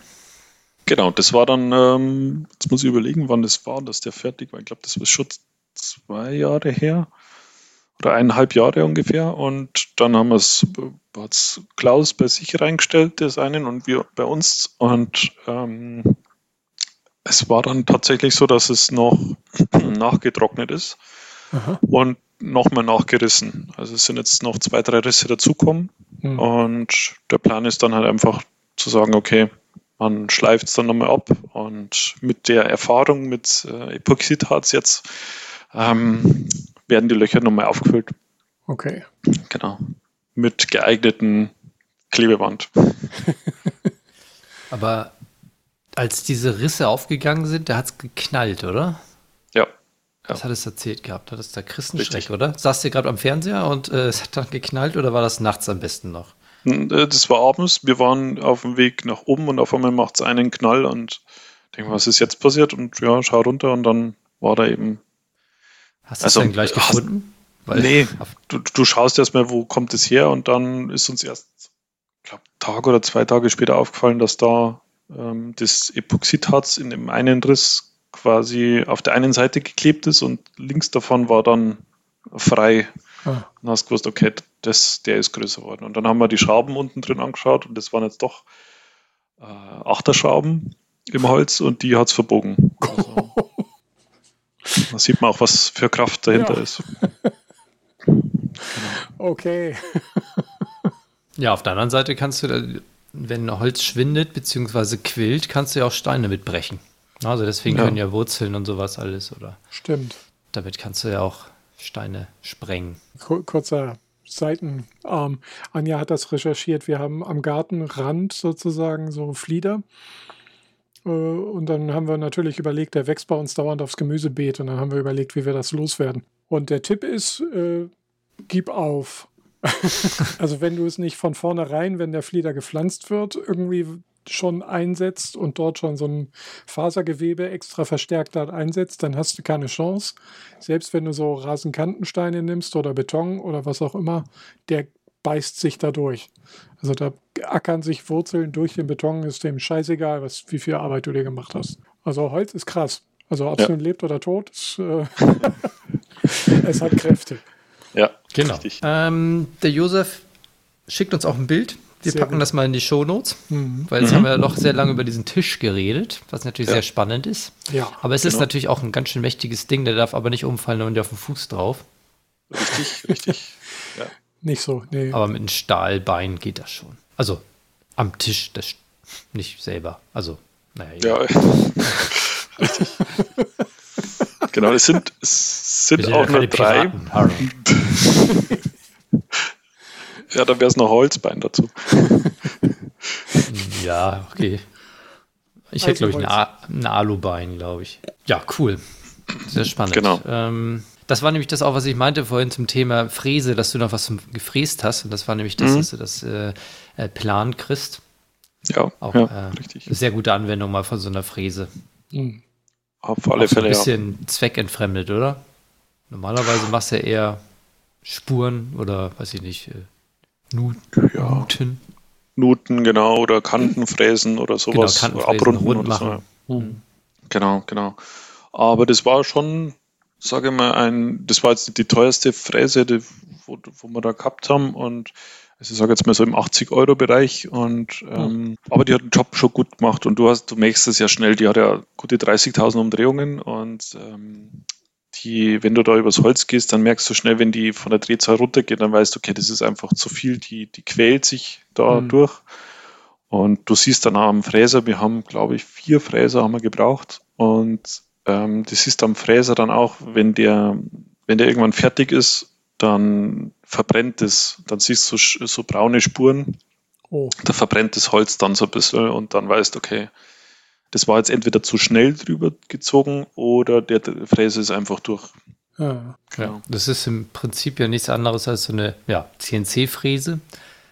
Genau, das war dann, ähm, jetzt muss ich überlegen, wann das war, dass der fertig war. Ich glaube, das war schon zwei Jahre her oder eineinhalb Jahre ungefähr. Und dann haben wir es, hat's Klaus bei sich reingestellt, das einen, und wir bei uns. Und ähm, es war dann tatsächlich so, dass es noch [clears throat] nachgetrocknet ist Aha. und nochmal nachgerissen. Also es sind jetzt noch zwei, drei Risse dazukommen. Hm. Und der Plan ist dann halt einfach zu sagen, okay, man schleift es dann nochmal ab und mit der Erfahrung mit äh, Epoxidharz jetzt ähm, werden die Löcher nochmal aufgefüllt. Okay. Genau. Mit geeigneten Klebeband. [laughs] Aber als diese Risse aufgegangen sind, da hat es geknallt, oder? Ja. Was hat es erzählt gehabt? Hat es da Christenschreck, Richtig. oder? Saßt ihr gerade am Fernseher und äh, es hat dann geknallt oder war das nachts am besten noch? Äh, Das war abends, wir waren auf dem Weg nach oben und auf einmal macht es einen Knall und denke, was ist jetzt passiert? Und ja, schau runter und dann war da eben Hast du Also, es dann gleich gefunden? Weil, Nee, du, du schaust erstmal, wo kommt es her und dann ist uns erst, ich glaube, Tag oder zwei Tage später aufgefallen, dass da ähm, das Epoxidharz in dem einen Riss quasi auf der einen Seite geklebt ist und links davon war dann frei. Ah. Und hast gewusst, okay, das, der ist größer geworden. Und dann haben wir die Schrauben unten drin angeschaut und das waren jetzt doch äh, Achterschrauben im Holz und die hat es verbogen. Also, [laughs] da sieht man auch, was für Kraft dahinter Ja. ist. [laughs] Okay. ja, auf der anderen Seite kannst du, da, wenn Holz schwindet bzw. quillt, kannst du ja auch Steine mitbrechen. Also deswegen Ja. können ja Wurzeln und sowas alles oder Stimmt. damit kannst du ja auch Steine sprengen. Kur- Kurzer Seitenarm. Anja hat das recherchiert. Wir haben am Gartenrand sozusagen so Flieder. Äh, Und dann haben wir natürlich überlegt, der wächst bei uns dauernd aufs Gemüsebeet. Und dann haben wir überlegt, wie wir das loswerden. Und der Tipp ist, äh, gib auf. [laughs] also wenn du es nicht von vornherein, wenn der Flieder gepflanzt wird, irgendwie schon einsetzt und dort schon so ein Fasergewebe extra verstärkt hat einsetzt, dann hast du keine Chance. Selbst wenn du so Rasenkantensteine nimmst oder Beton oder was auch immer, der beißt sich da durch. Also da ackern sich Wurzeln durch den Beton, ist dem scheißegal, was, wie viel Arbeit du dir gemacht hast. Also Holz ist krass. Also ob es Ja. nun lebt oder tot, ist, äh, [laughs] es hat Kräfte. Ja, Genau. Ähm, der Josef schickt uns auch ein Bild. Wir Sehr packen gut. das mal in die Shownotes, Mhm. weil jetzt haben wir ja doch sehr lange über diesen Tisch geredet, was natürlich Ja. sehr spannend ist. Ja, Aber es ist Genau. natürlich auch ein ganz schön mächtiges Ding, der darf aber nicht umfallen und auf den Fuß drauf. Richtig, richtig. [laughs] nicht so. Nee. Aber mit einem Stahlbein geht das schon. Also am Tisch, das nicht selber. Also, naja, Ja, richtig. genau, es sind, es sind auch ja nur drei. [laughs] Ja, da wäre es noch Holzbein dazu. [laughs] Ja, okay. Ich hätte, glaube ich, ein, ein Alubein, glaube ich. Ja, cool. Sehr spannend. Genau. Ähm, das war nämlich das auch, was ich meinte vorhin zum Thema Fräse, dass du noch was zum gefräst hast. Und das war nämlich das, Mhm. dass du das äh, äh, Plan kriegst. Ja, Auch ja äh, richtig. sehr gute Anwendung mal von so einer Fräse. Mhm. Auf alle auch so ein Fälle, ja. bisschen zweckentfremdet, oder? Normalerweise machst du ja eher Spuren oder, weiß ich nicht, äh, Nu- Ja, Nuten. Nuten, genau, oder Kantenfräsen oder sowas. Genau, Kantenfräsen, abrunden rund oder so. machen. Mhm. Genau, genau. Aber das war schon, sage ich mal, ein, das war jetzt die teuerste Fräse, die, wo, wo wir da gehabt haben und also ich sage jetzt mal so im 80-Euro-Bereich und ähm, aber die hat den Job schon gut gemacht und du hast, du merkst es ja schnell, die hat ja gute 30.000 Umdrehungen und ähm, die, wenn du da übers Holz gehst, dann merkst du schnell, wenn die von der Drehzahl runtergeht, dann weißt du, okay, das ist einfach zu viel, die, die quält sich da Mhm. durch Und du siehst dann auch am Fräser, wir haben, glaube ich, vier Fräser haben wir gebraucht. Und ähm, das ist am Fräser dann auch, wenn der, wenn der irgendwann fertig ist, dann verbrennt es, dann siehst du so, so braune Spuren. Oh. Da verbrennt das Holz dann so ein bisschen und dann weißt, okay, das war jetzt entweder zu schnell drüber gezogen oder der Fräser ist einfach durch. Ja. Ja. Das ist im Prinzip ja nichts anderes als so eine ja, CNC-Fräse,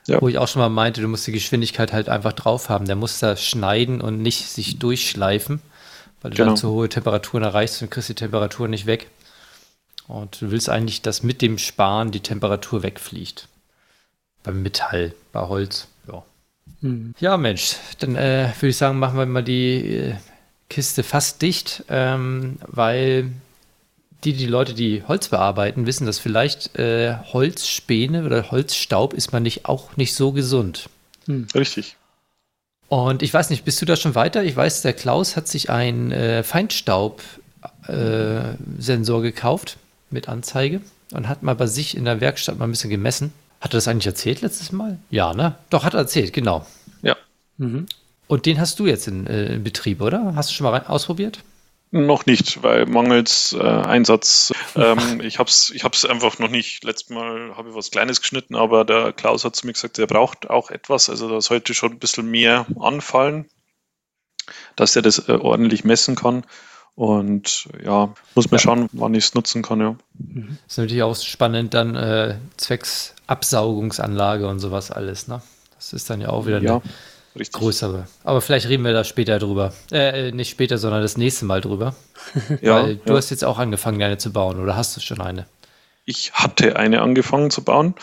Ja. wo ich auch schon mal meinte, du musst die Geschwindigkeit halt einfach drauf haben. Der muss da schneiden und nicht sich durchschleifen, weil du Genau. dann zu hohe Temperaturen erreichst und kriegst die Temperatur nicht weg. Und du willst eigentlich, dass mit dem Sparen die Temperatur wegfliegt. Beim Metall, bei Holz, ja. Hm. Ja, Mensch, dann äh, würde ich sagen, machen wir mal die äh, Kiste fast dicht, ähm, weil die, die Leute, die Holz bearbeiten, wissen, dass vielleicht äh, Holzspäne oder Holzstaub ist man nicht auch nicht so gesund. Richtig. Und ich weiß nicht, bist du da schon weiter? Ich weiß, der Klaus hat sich einen äh, Feinstaub-Sensor gekauft mit Anzeige und hat mal bei sich in der Werkstatt mal ein bisschen gemessen. Hat er das eigentlich erzählt letztes Mal? Ja, ne? Doch, hat er erzählt, genau. Ja. Mhm. Und den hast du jetzt in, äh, in Betrieb, oder? Hast du schon mal rein, ausprobiert? Noch nicht, weil mangels äh, Einsatz. [laughs] Ähm, ich habe es ich hab's einfach noch nicht. Letztes Mal habe ich was Kleines geschnitten, aber der Klaus hat zu mir gesagt, er braucht auch etwas. Also da sollte schon ein bisschen mehr anfallen, dass er das äh, ordentlich messen kann. Und ja, muss man schauen, wann ich es nutzen kann. Ja. ist natürlich auch spannend, dann äh, zwecks Absaugungsanlage und sowas alles, ne? Das ist dann ja auch wieder ja, eine richtig. größere. Aber vielleicht reden wir da später drüber. Äh, äh, nicht später, sondern das nächste Mal drüber. [laughs] Ja, Weil du ja. hast jetzt auch angefangen, eine zu bauen, oder hast du schon eine? ich hatte eine angefangen zu bauen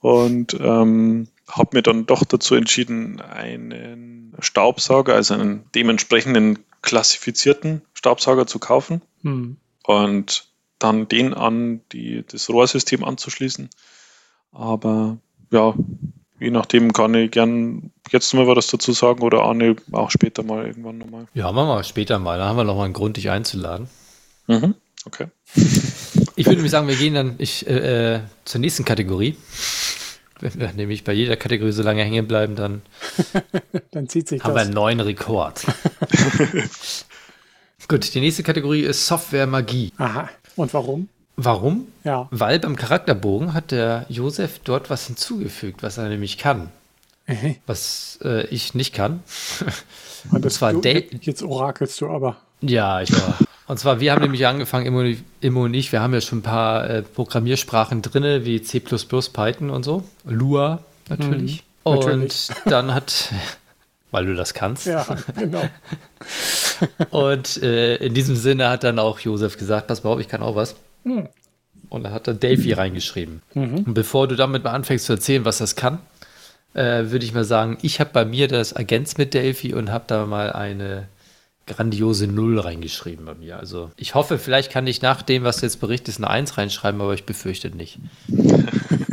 und ähm, habe mir dann doch dazu entschieden, einen Staubsauger, also einen dementsprechenden klassifizierten Staubsauger zu kaufen Hm. und dann den an die, das Rohrsystem anzuschließen. Aber ja, je nachdem kann ich gern jetzt mal was dazu sagen oder Arne auch später mal irgendwann nochmal. Ja, machen wir später mal. Da haben wir noch mal einen Grund, dich einzuladen. Mhm. Okay. [laughs] Ich würde nämlich sagen, wir gehen dann ich, äh, äh, zur nächsten Kategorie. Wenn wir nämlich bei jeder Kategorie so lange hängen bleiben, dann [laughs] Dann zieht sich haben wir das. einen neuen Rekord. [laughs] Gut, die nächste Kategorie ist Software Magie. Aha. Und warum? Warum? Ja. Weil beim Charakterbogen hat der Josef dort was hinzugefügt, was er nämlich kann. Äh, Was äh, ich nicht kann. [laughs] Und das zwar du, Date- jetzt orakelst du aber. Ja, ich war. Und zwar, wir haben nämlich angefangen, Immo, Immo und ich, wir haben ja schon ein paar äh, Programmiersprachen drin, wie C, Python und so. Lua natürlich. Mhm, und natürlich. dann hat, weil du das kannst. Ja, genau. [laughs] Und äh, in diesem Sinne hat dann auch Josef gesagt: Pass mal auf, ich kann auch was. Hm. Und da hat er Davy reingeschrieben. Mhm. Und bevor du damit mal anfängst zu erzählen, was das kann, äh, würde ich mal sagen, ich habe bei mir das Agenz mit Delphi und habe da mal eine grandiose Null reingeschrieben bei mir. Also ich hoffe, vielleicht kann ich nach dem, was du jetzt berichtest, eine Eins reinschreiben, aber ich befürchte nicht. [laughs]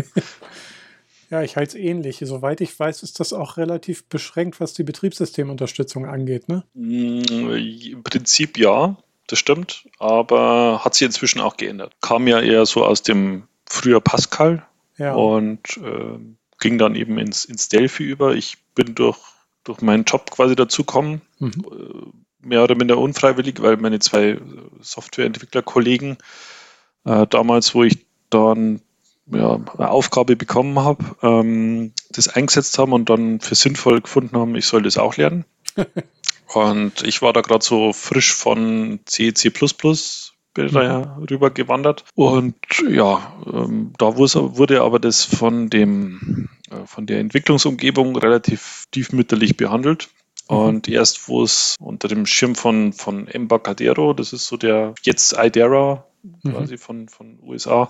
Ja, ich halte es ähnlich. Soweit ich weiß, ist das auch relativ beschränkt, was die Betriebssystemunterstützung angeht. Ne? Mm, Im Prinzip ja, das stimmt, aber hat sich inzwischen auch geändert. Kam ja eher so aus dem früher Pascal Ja. und ähm, ging dann eben ins, ins Delphi über. Ich bin durch, durch meinen Job quasi dazugekommen, Mhm. äh, mehr oder minder unfreiwillig, weil meine zwei äh, Softwareentwicklerkollegen äh, damals, wo ich dann ja, eine Aufgabe bekommen habe, ähm, das eingesetzt haben und dann für sinnvoll gefunden haben, ich soll das auch lernen. [laughs] und ich war da gerade so frisch von C, C++, bin da ja rüber gewandert. Und ja, ähm, da wurde aber das von dem, äh, von der Entwicklungsumgebung relativ tiefmütterlich behandelt. Und erst, wo es unter dem Schirm von, von Embarcadero, das ist so der jetzt IDERA quasi von, von USA,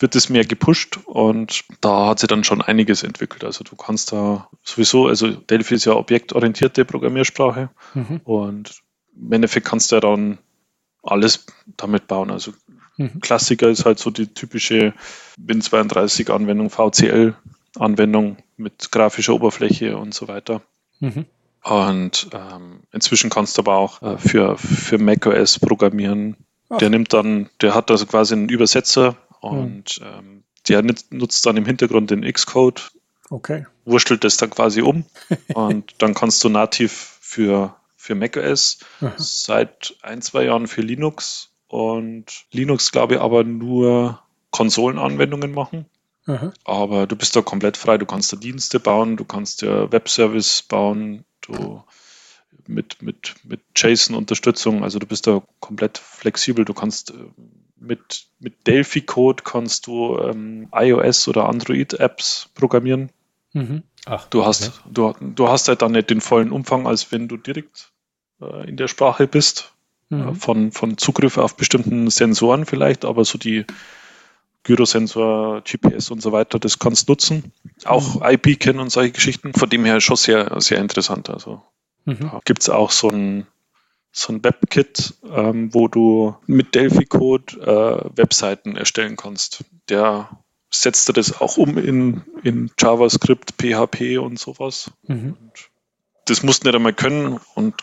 wird es mehr gepusht und da hat sich dann schon einiges entwickelt. Also du kannst da sowieso, also Delphi ist ja objektorientierte Programmiersprache Mhm. und im Endeffekt kannst du ja dann alles damit bauen. Also Mhm. Klassiker ist halt so die typische Win32-Anwendung, VCL-Anwendung mit grafischer Oberfläche und so weiter. Mhm. Und ähm, inzwischen kannst du aber auch äh, für, für macOS programmieren. Ach. Der nimmt dann, der hat also quasi einen Übersetzer und ähm, der nut- nutzt dann im Hintergrund den Xcode Okay. wurschtelt das dann quasi um [laughs] und dann kannst du nativ für, für macOS Aha. seit ein, zwei Jahren für Linux und Linux, glaube ich, aber nur Konsolenanwendungen machen. Aha. Aber du bist da komplett frei. Du kannst da Dienste bauen, du kannst dir Webservice bauen, du mit, mit, mit JSON-Unterstützung, also du bist da komplett flexibel. Du kannst äh, mit, mit Delphi-Code kannst du ähm, iOS oder Android-Apps programmieren. Mhm. Ach, Du hast, du, du hast halt dann nicht den vollen Umfang, als wenn du direkt äh, in der Sprache bist, äh, Mhm. von, von Zugriff auf bestimmten Sensoren vielleicht, aber so die Gyrosensor, GPS und so weiter, das kannst du nutzen. Auch IP-Kennen und solche Geschichten. Von dem her schon sehr, sehr interessant. Also Mhm. gibt es auch so ein, so ein WebKit, ähm, wo du mit Delphi-Code äh, Webseiten erstellen kannst. Der setzt dir das auch um in, in JavaScript, PHP und sowas. Mhm. Das musst du nicht einmal können und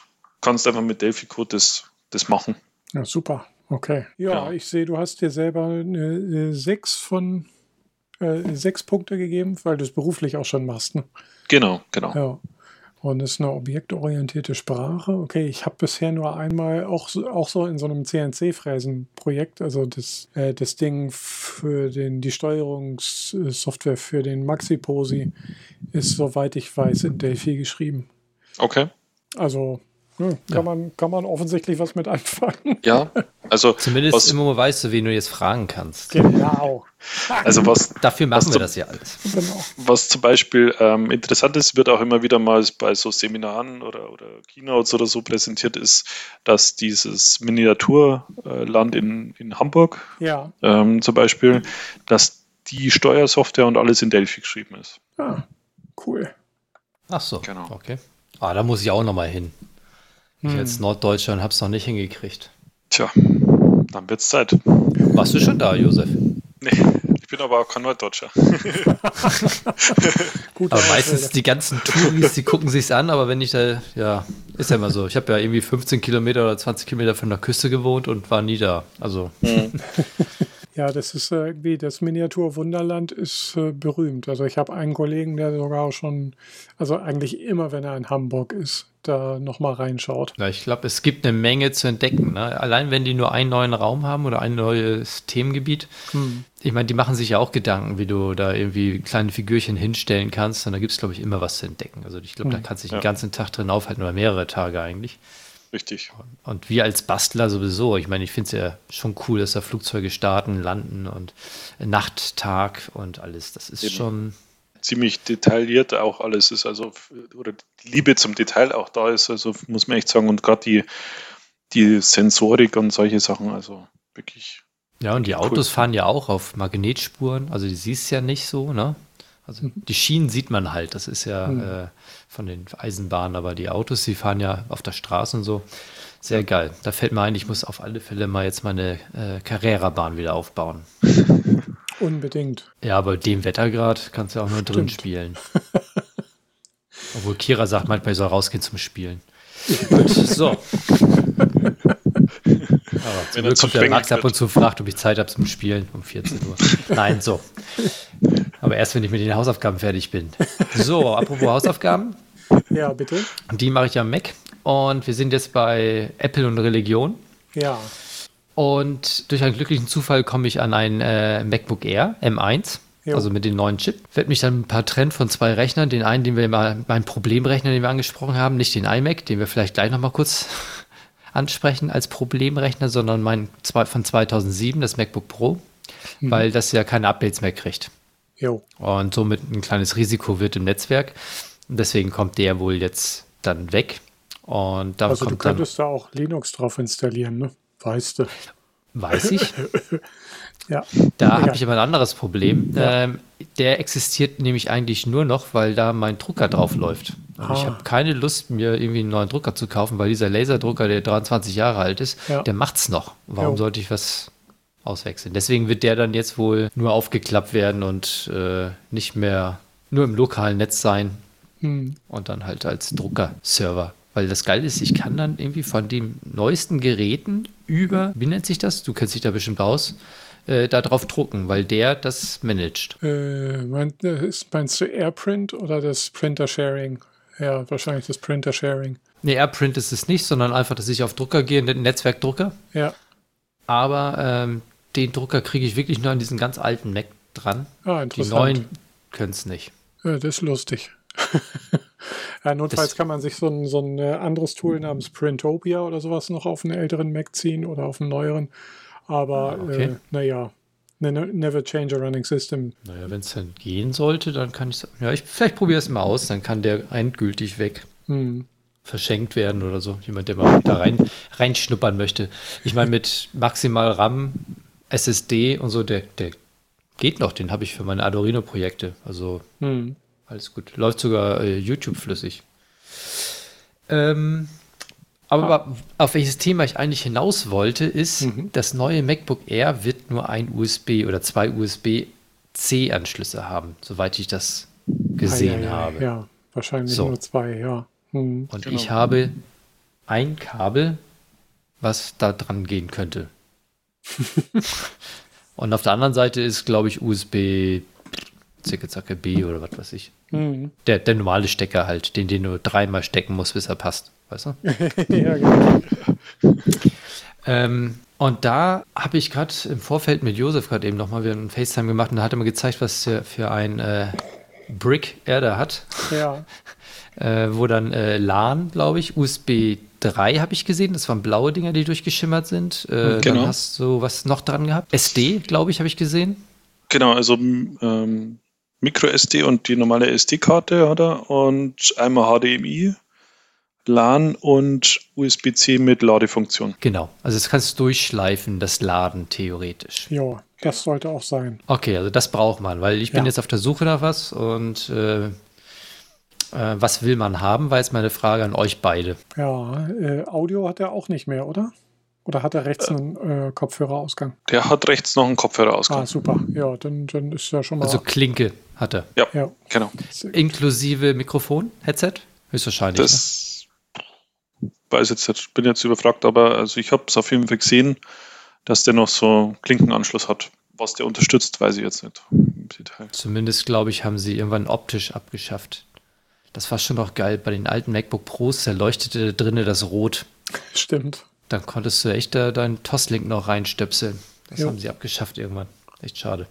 kannst einfach mit Delphi-Code das, das machen. Ja, super. Okay. Ja, Ja. ich sehe, du hast dir selber eine, eine sechs von äh, sechs Punkte gegeben, weil du es beruflich auch schon machst. Ne? Genau, genau. Ja. Und es ist eine objektorientierte Sprache. Okay, ich habe bisher nur einmal auch so, auch so in so einem CNC-Fräsen-Projekt, also das, äh, das Ding für den, die Steuerungssoftware für den Maxi-Posi ist, soweit ich weiß, in Delphi geschrieben. Okay. Also ne, kann, Ja. man, kann man offensichtlich was mit anfangen. Ja, [laughs] also, Zumindest was, im Moment weißt du, wen du jetzt fragen kannst. Genau. also was, Dafür machen Was wir das ja alles. genau. was zum Beispiel ähm, interessant ist, wird auch immer wieder mal bei so Seminaren oder, oder Keynotes oder so präsentiert ist, dass dieses Miniaturland in, in Hamburg Ja. ähm, zum Beispiel, dass die Steuersoftware und alles in Delphi geschrieben ist. Ah, cool. Ach so, Genau. okay. Ah, da muss ich auch noch mal hin. Ich Hm. als Norddeutscher habe es noch nicht hingekriegt. Tja, dann wird's Zeit. Warst du schon da, Josef? Nee, ich bin aber auch kein Norddeutscher. [laughs] Gut, Aber meistens die ganzen Touris, die gucken sich's an, aber wenn ich da, ja, ist ja immer so. Ich habe ja irgendwie 15 Kilometer oder 20 Kilometer von der Küste gewohnt und war nie da. Also, [laughs] Ja, das ist äh, irgendwie, das Miniatur-Wunderland ist äh, berühmt. Also ich habe einen Kollegen, der sogar schon, also eigentlich immer, wenn er in Hamburg ist, da nochmal reinschaut. ja, ich glaube, es gibt eine Menge zu entdecken. Ne? Allein wenn die nur einen neuen Raum haben oder ein neues Themengebiet. Hm. Ich meine, die machen sich ja auch Gedanken, wie du da irgendwie kleine Figürchen hinstellen kannst. Und da gibt es, glaube ich, immer was zu entdecken. Also ich glaube, da Hm. kannst du dich Ja. den ganzen Tag drin aufhalten oder mehrere Tage eigentlich. Richtig. Und wir als Bastler sowieso. Ich meine, ich finde es ja schon cool, dass da Flugzeuge starten, landen und Nacht, Tag und alles. Das ist Eben. schon. Ziemlich detailliert auch alles ist, also oder die Liebe zum Detail auch da ist, also muss man echt sagen. Und gerade die, die Sensorik und solche Sachen, also wirklich. Ja, und die Cool. Autos fahren ja auch auf Magnetspuren. Also die siehst ja nicht so, ne? Also die Schienen sieht man halt. Das ist ja Mhm. äh, von den Eisenbahnen, aber die Autos, die fahren ja auf der Straße und so. Sehr geil. Da fällt mir ein, ich muss auf alle Fälle mal jetzt meine äh, Carrera-Bahn wieder aufbauen. [laughs] Unbedingt. Ja, aber dem Wettergrad kannst du auch nur drin spielen. [laughs] Obwohl Kira sagt manchmal, ich soll rausgehen zum Spielen. Gut, [laughs] so. Aber zum Glück kommt der Max ab und zu fragt, ob ich Zeit habe zum Spielen um 14 Uhr. Nein, so. Aber erst, wenn ich mit den Hausaufgaben fertig bin. So, apropos Hausaufgaben. Ja, bitte. Die mache ich am Mac. Und wir sind jetzt bei Apple und Religion. Ja. Und durch einen glücklichen Zufall komme ich an ein äh, MacBook Air M1, Jo. also mit dem neuen Chip. Werde mich dann ein paar trennen von zwei Rechnern. Den einen, den wir mal, meinen Problemrechner, den wir angesprochen haben, nicht den iMac, den wir vielleicht gleich nochmal kurz ansprechen als Problemrechner, sondern mein von 2007, das MacBook Pro, weil das ja keine Updates mehr kriegt. Jo. Und somit ein kleines Risiko wird im Netzwerk. Deswegen kommt der wohl jetzt dann weg. Und da Also du könntest da auch Linux drauf installieren, ne? Weißt du. weiß ich, [laughs] Ja. Da habe ich aber ein anderes Problem. Ja. Ähm, der existiert nämlich eigentlich nur noch, weil da mein Drucker drauf läuft. Und ich Ah. habe keine Lust, mir irgendwie einen neuen Drucker zu kaufen, weil dieser Laserdrucker, der 23 Jahre alt ist, Ja. der macht's noch. Warum Jo. sollte ich was auswechseln? Deswegen wird der dann jetzt wohl nur aufgeklappt werden und äh, nicht mehr nur im lokalen Netz sein Hm. und dann halt als Drucker-Server. Weil das Geile ist, ich kann dann irgendwie von den neuesten Geräten über, wie nennt sich das? Du kennst dich da bestimmt aus, äh, da drauf drucken, weil der das managt. Äh, äh, meinst du AirPrint oder das Printer-Sharing? Ja, wahrscheinlich das Printer-Sharing. Nee, AirPrint ist es nicht, sondern einfach, dass ich auf Drucker gehe, einen Netzwerkdrucker. Ja, Aber ähm, den Drucker kriege ich wirklich nur an diesen ganz alten Mac dran. ah, Die interessant. neuen können es nicht. Ja, das ist lustig. [laughs] ja, notfalls Das- kann man sich so ein, so ein äh, anderes Tool namens Printopia oder sowas noch auf einen älteren Mac ziehen oder auf einen neueren. Aber Ah, okay. äh, naja, never change a running system. Naja, wenn es dann gehen sollte, dann kann ich Ja, ich vielleicht probiere es mal aus, dann kann der endgültig weg. Hm. verschenkt werden oder so. Jemand, der mal da rein, reinschnuppern möchte. Ich meine, mit maximal RAM, SSD und so, der, der geht noch. Den habe ich für meine Arduino-Projekte. Also Hm. alles gut. Läuft sogar äh, YouTube flüssig. Ähm, aber auf welches Thema ich eigentlich hinaus wollte, ist, Mhm. das neue MacBook Air wird nur ein USB oder zwei USB-C-Anschlüsse haben, soweit ich das gesehen Ah, ja, ja, habe. Ja, wahrscheinlich So. nur zwei, ja. Hm. Und Genau. ich habe ein Kabel, was da dran gehen könnte. [laughs] Und auf der anderen Seite ist, glaube ich, USB Zicke Zacke B oder was weiß ich. Hm. Der, der normale Stecker halt, den den du dreimal stecken musst, bis er passt. Weißt du? [laughs] ja, genau. Ähm, und da habe ich gerade im Vorfeld mit Josef gerade eben nochmal wieder ein FaceTime gemacht und da hat er mir gezeigt, was er für ein äh, Brick er da hat. Ja, [laughs] äh, wo dann äh, LAN, glaube ich, USB 3 habe ich gesehen. Das waren blaue Dinger, die durchgeschimmert sind. Äh, Genau. Dann hast du was noch dran gehabt. SD, glaube ich, habe ich gesehen. Genau, also ähm, Micro SD und die normale SD-Karte hat er und einmal HDMI, LAN und USB-C mit Ladefunktion. Genau. Also das kannst du durchschleifen, das Laden theoretisch. ja, das sollte auch sein. Okay, also das braucht man, weil ich bin Ja. jetzt auf der Suche nach was und äh, äh, was will man haben, war jetzt meine Frage an euch beide. Ja, äh, Audio hat er auch nicht mehr, oder? Oder hat er rechts einen äh, Kopfhörerausgang? Der hat rechts noch einen Kopfhörerausgang. Ah, super. Ja, dann, dann ist ja schon mal. Also Klinke hat er. ja, Genau. Inklusive Mikrofon, Headset? Höchstwahrscheinlich. ne? Weiß jetzt bin jetzt überfragt, aber also ich habe es auf jeden Fall gesehen, dass der noch so Klinkenanschluss hat. Was der unterstützt, weiß ich jetzt nicht im Detail. Zumindest, glaube ich, haben sie irgendwann optisch abgeschafft. Das war schon noch geil. Bei den alten MacBook Pros, da leuchtete da drinnen das Rot. stimmt. Dann konntest du echt da deinen Toslink noch reinstöpseln. Das Jo. haben sie abgeschafft irgendwann. Echt schade.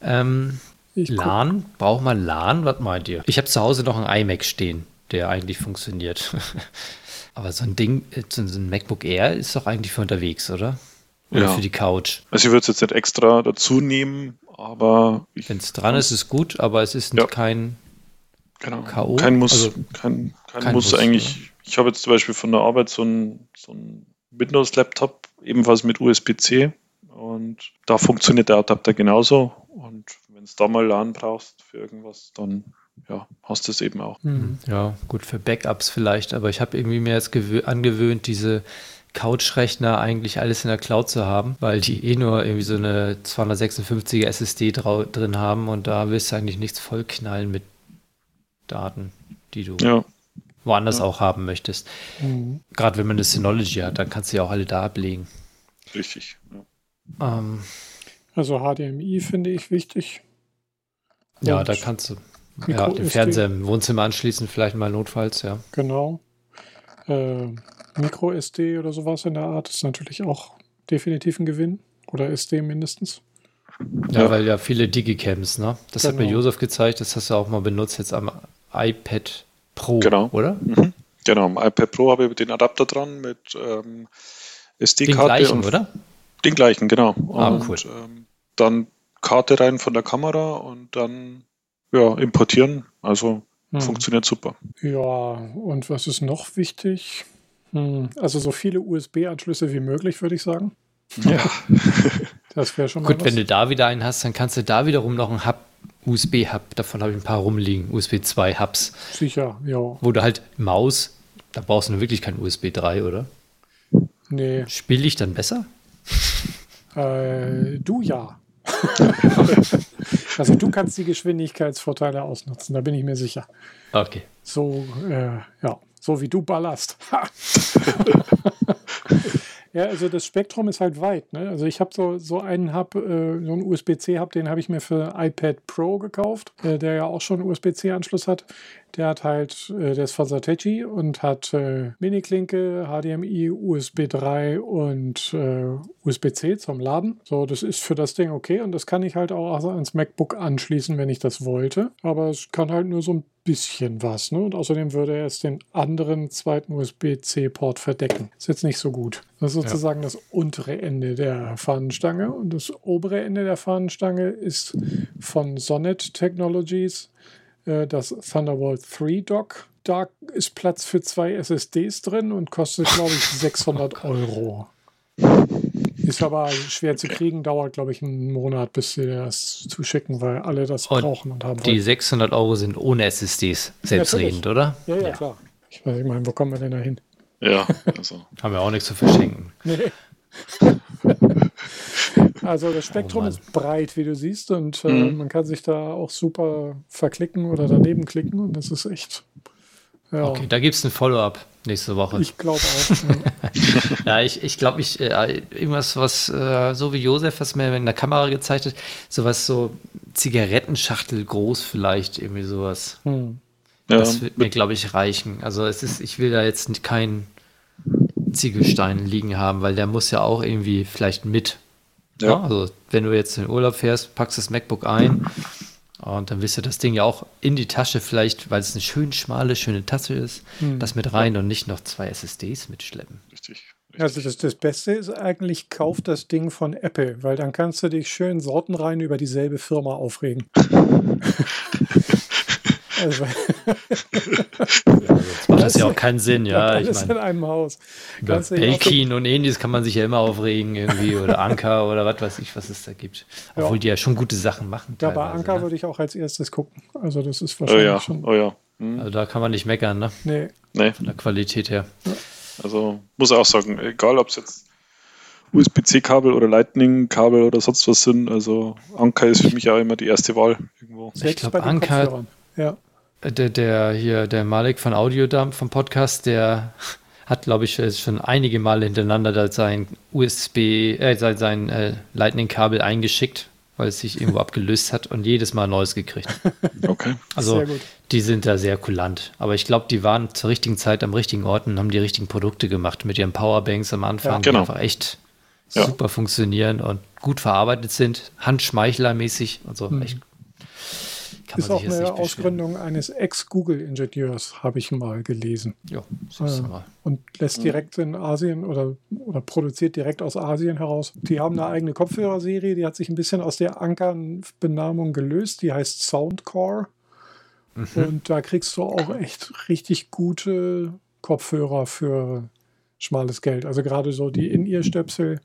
Ähm, LAN? Braucht man LAN? Was meint ihr? Ich habe zu Hause noch einen iMac stehen, der eigentlich funktioniert. [laughs] Aber so ein Ding, äh, so ein MacBook Air ist doch eigentlich für unterwegs, oder? Oder Ja. für die Couch. Also ich würde es jetzt nicht extra dazu nehmen, aber Wenn es dran ist, ist gut, aber es ist Ja. kein genau, K.O.? kein Muss, Also, kein, kein, kein Muss eigentlich. Ich habe jetzt zum Beispiel von der Arbeit so ein, so ein Windows-Laptop, ebenfalls mit USB-C und da funktioniert der Adapter genauso und wenn es da mal LAN brauchst für irgendwas, dann ja, hast du es eben auch. Hm. Ja, gut für Backups vielleicht, aber ich habe irgendwie mir jetzt gewö- angewöhnt, diese Couch-Rechner eigentlich alles in der Cloud zu haben, weil die eh nur irgendwie so eine 256er SSD drin haben und da willst du eigentlich nichts vollknallen mit Daten, die du Ja, woanders Ja. auch haben möchtest. Hm. Gerade wenn man eine Synology hat, dann kannst du ja auch alle da ablegen. richtig. Ja. Ähm, Also HDMI finde ich wichtig. ja, Und da kannst du ja, Micro den. Fernseher im Wohnzimmer anschließen, vielleicht mal notfalls, ja. Genau. Äh, Micro SD oder sowas in der Art ist natürlich auch definitiv ein Gewinn. Oder SD mindestens. Ja, Ja. weil ja viele Digicams, ne? Das hat mir Genau. Josef gezeigt, das hast du auch mal benutzt jetzt am iPad Pro, Genau. oder? Mhm. Genau, am iPad Pro habe ich den Adapter dran mit ähm, Den SD-Karte gleichen, und oder? Den gleichen, genau. Ah, und cool. ähm, dann Karte rein von der Kamera und dann ja, importieren. Also Hm. funktioniert super. Ja, und was ist noch wichtig? Hm, Also so viele USB-Anschlüsse wie möglich, würde ich sagen. Ja. [laughs] Das wäre schon mal Gut, was. wenn du da wieder einen hast, dann kannst du da wiederum noch einen Hub, USB-Hub, davon habe ich ein paar rumliegen, USB 2 Hubs, Sicher, ja. wo du halt Maus, da brauchst du wirklich kein USB 3, oder? Nee, Spiele ich dann besser? äh, du ja. [laughs] also du kannst die Geschwindigkeitsvorteile ausnutzen, da bin ich mir sicher. Okay. So, äh, ja, so wie du ballerst. [laughs] [laughs] Ja, also das Spektrum ist halt weit. Ne? Also ich habe so, so einen Hub, äh, so einen USB-C-Hub, den habe ich mir für iPad Pro gekauft, äh, der ja auch schon USB-C-Anschluss hat. Der hat halt, äh, der ist von Satechi und hat äh, Mini-Klinke, HDMI, USB 3 und äh, USB-C zum Laden. So, das ist für das Ding okay und das kann ich halt auch ans MacBook anschließen, wenn ich das wollte. Aber es kann halt nur so ein bisschen was. Ne? Und außerdem würde er es den anderen zweiten USB-C-Port verdecken. Ist jetzt nicht so gut. Das ist sozusagen ja. das untere Ende der Fahnenstange. Und das obere Ende der Fahnenstange ist von Sonnet Technologies äh, das Thunderbolt 3 Dock. Da ist Platz für zwei SSDs drin und kostet, glaube ich, [laughs] 600 Euro. Ist aber schwer zu kriegen, dauert, glaube ich, einen Monat, bis sie das zuschicken, weil alle das und brauchen und haben. Die wollen. 600 Euro sind ohne SSDs selbstredend, oder? Ja, ja, ja, klar. Ich, weiß, ich meine, wo kommen wir denn da hin? Ja, [laughs] also. haben wir auch nichts zu verschenken. Nee. [laughs] also das Spektrum oh ist breit, wie du siehst, und äh, mhm. man kann sich da auch super verklicken oder daneben klicken und das ist echt ja. Okay, da gibt es ein Follow-up nächste Woche. Ich glaube auch. [laughs] ja, ich, ich glaube, ich, äh, irgendwas, was äh, so wie Josef, was mir in der Kamera gezeigt hat, sowas so Zigarettenschachtel groß vielleicht, irgendwie sowas. Hm. Das ja, wird mir, glaube ich, reichen. Also es ist, ich will da jetzt keinen Ziegelstein liegen haben, weil der muss ja auch irgendwie vielleicht mit. Ja. ja. Also wenn du jetzt in den Urlaub fährst, packst das MacBook ein und dann willst du das Ding ja auch in die Tasche vielleicht, weil es eine schön schmale, schöne Tasche ist, hm. das mit rein und nicht noch zwei SSDs mitschleppen. Richtig. Also das, das Beste ist eigentlich, kauf das Ding von Apple, weil dann kannst du dich schön sortenrein über dieselbe Firma aufregen. [laughs] [laughs] Also, [laughs] das macht das ja auch keinen Sinn, ja. Alles ich mein, in einem Haus. Belkin und ähnliches kann man sich ja immer aufregen irgendwie oder Anker [laughs] oder was weiß ich, was es da gibt. Obwohl ja. die ja schon gute Sachen machen. Ja, bei Anker ne? würde ich auch als erstes gucken. Also das ist wahrscheinlich oh ja. schon. Oh ja. Hm. Also da kann man nicht meckern, ne? Nee. nee. Von der Qualität her. Ja. Also muss auch sagen, egal ob es jetzt USB-C-Kabel oder Lightning-Kabel oder sonst was sind. Also Anker ist für mich auch immer die erste Wahl irgendwo. ich glaube, Anker, ja der, der hier, der Malik von Audiodump vom Podcast, der hat, glaube ich, schon einige Male hintereinander sein USB, äh, sein, sein äh, Lightning-Kabel eingeschickt, weil es sich irgendwo [laughs] abgelöst hat und jedes Mal neues gekriegt. Okay. Also die sind da sehr kulant. Aber ich glaube, die waren zur richtigen Zeit am richtigen Ort und haben die richtigen Produkte gemacht mit ihren Powerbanks am Anfang, ja, genau. die einfach echt ja. super funktionieren und gut verarbeitet sind, handschmeichlermäßig und so. Mhm. Echt ist auch eine Ausgründung eines Ex-Google-Ingenieurs, habe ich mal gelesen. Ja, äh, mal. Und lässt direkt in Asien oder, oder produziert direkt aus Asien heraus. Die haben eine eigene Kopfhörerserie, die hat sich ein bisschen aus der Ankern-Benamung gelöst. Die heißt Soundcore. Mhm. Und da kriegst du auch echt richtig gute Kopfhörer für schmales Geld. Also gerade so die In-Ear-Stöpsel,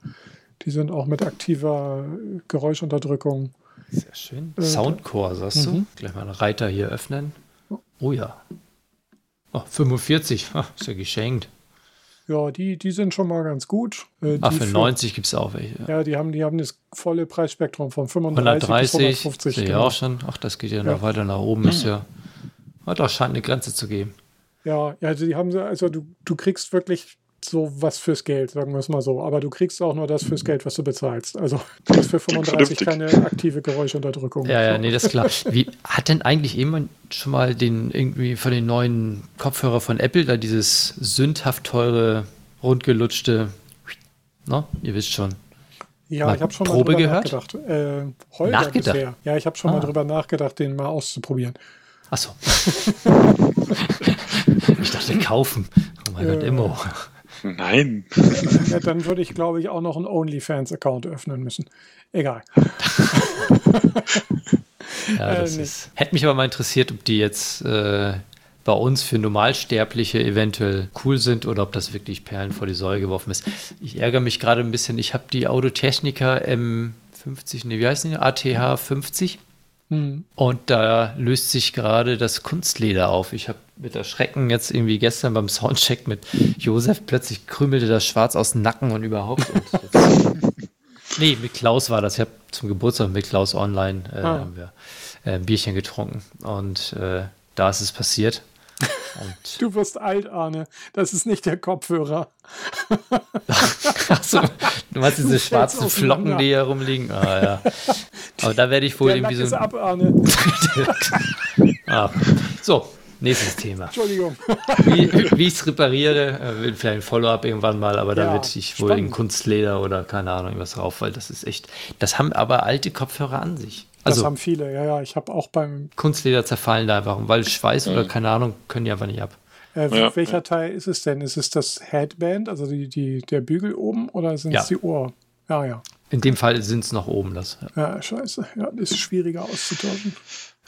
die sind auch mit aktiver Geräuschunterdrückung sehr schön. Äh, Soundcore, sagst du? Mhm. Gleich mal einen Reiter hier öffnen. Oh ja. Oh, 45, Ach, ist ja geschenkt. Ja, die, die sind schon mal ganz gut. Äh, Ach, für 90 gibt es auch welche. Ja, die haben, die haben das volle Preisspektrum von 35 130, bis 150. Ja, genau. auch schon. Ach, das geht ja, ja. noch weiter nach oben. Ist ja, da scheint eine Grenze zu geben. Ja, also die haben also du, du kriegst wirklich so was fürs Geld, sagen wir es mal so. Aber du kriegst auch nur das fürs Geld, was du bezahlst. Also du hast für 35 keine aktive Geräuschunterdrückung. Ja, ja, nee, das ist klar. [laughs] Wie hat denn eigentlich jemand schon mal den irgendwie von den neuen Kopfhörer von Apple da dieses sündhaft teure, rundgelutschte, no? ihr wisst schon. Ja, mal ich habe schon Probe mal gehört? nachgedacht. Äh, Holger nachgedacht. Bisher. Ja, ich habe schon ah. mal drüber nachgedacht, den mal auszuprobieren. Achso. [laughs] ich dachte kaufen. Oh mein Gott, Immo. Nein. Ja, dann würde ich, glaube ich, auch noch einen OnlyFans-Account öffnen müssen. Egal. [laughs] ja, das äh, ist, hätte mich aber mal interessiert, ob die jetzt äh, bei uns für Normalsterbliche eventuell cool sind oder ob das wirklich Perlen vor die Säule geworfen ist. Ich ärgere mich gerade ein bisschen. Ich habe die Autotechnica M50, nee, wie heißt die? ATH 50 Mhm. Und da löst sich gerade das Kunstleder auf. Ich habe mit Erschrecken jetzt irgendwie gestern beim Soundcheck mit Josef plötzlich krümelte das Schwarz aus dem Nacken und überhaupt. Und [laughs] nee, mit Klaus war das. Ich habe zum Geburtstag mit Klaus online äh, ah. haben wir äh, ein Bierchen getrunken und äh, da ist es passiert. Und Du wirst alt, Arne. Das ist nicht der Kopfhörer. [laughs] Achso, du meinst diese fällst schwarzen. Flocken, die hier rumliegen? Ah, ja. Aber da werde ich wohl Der Lack irgendwie ist so. ab, Arne. [laughs] Ah. So, nächstes Thema. Entschuldigung. Wie, wie ich es repariere, äh, wird vielleicht ein Follow-up irgendwann mal, aber da Ja, wird ich wohl in spannend. Kunstleder oder keine Ahnung irgendwas drauf, weil das ist echt. Das haben aber alte Kopfhörer an sich. Das Also haben viele. Ja, ja. Ich habe auch beim. Kunstleder zerfallen da einfach, weil Schweiß oder keine Ahnung können die einfach nicht ab. Äh, Ja, welcher Teil ist es denn? Ist es das Headband, also die, die, der Bügel oben, oder sind Ja. es die Ohr? Ja, ja. In dem Fall sind es noch oben. Das. Ja, scheiße. Ja, das ist schwieriger auszutauschen.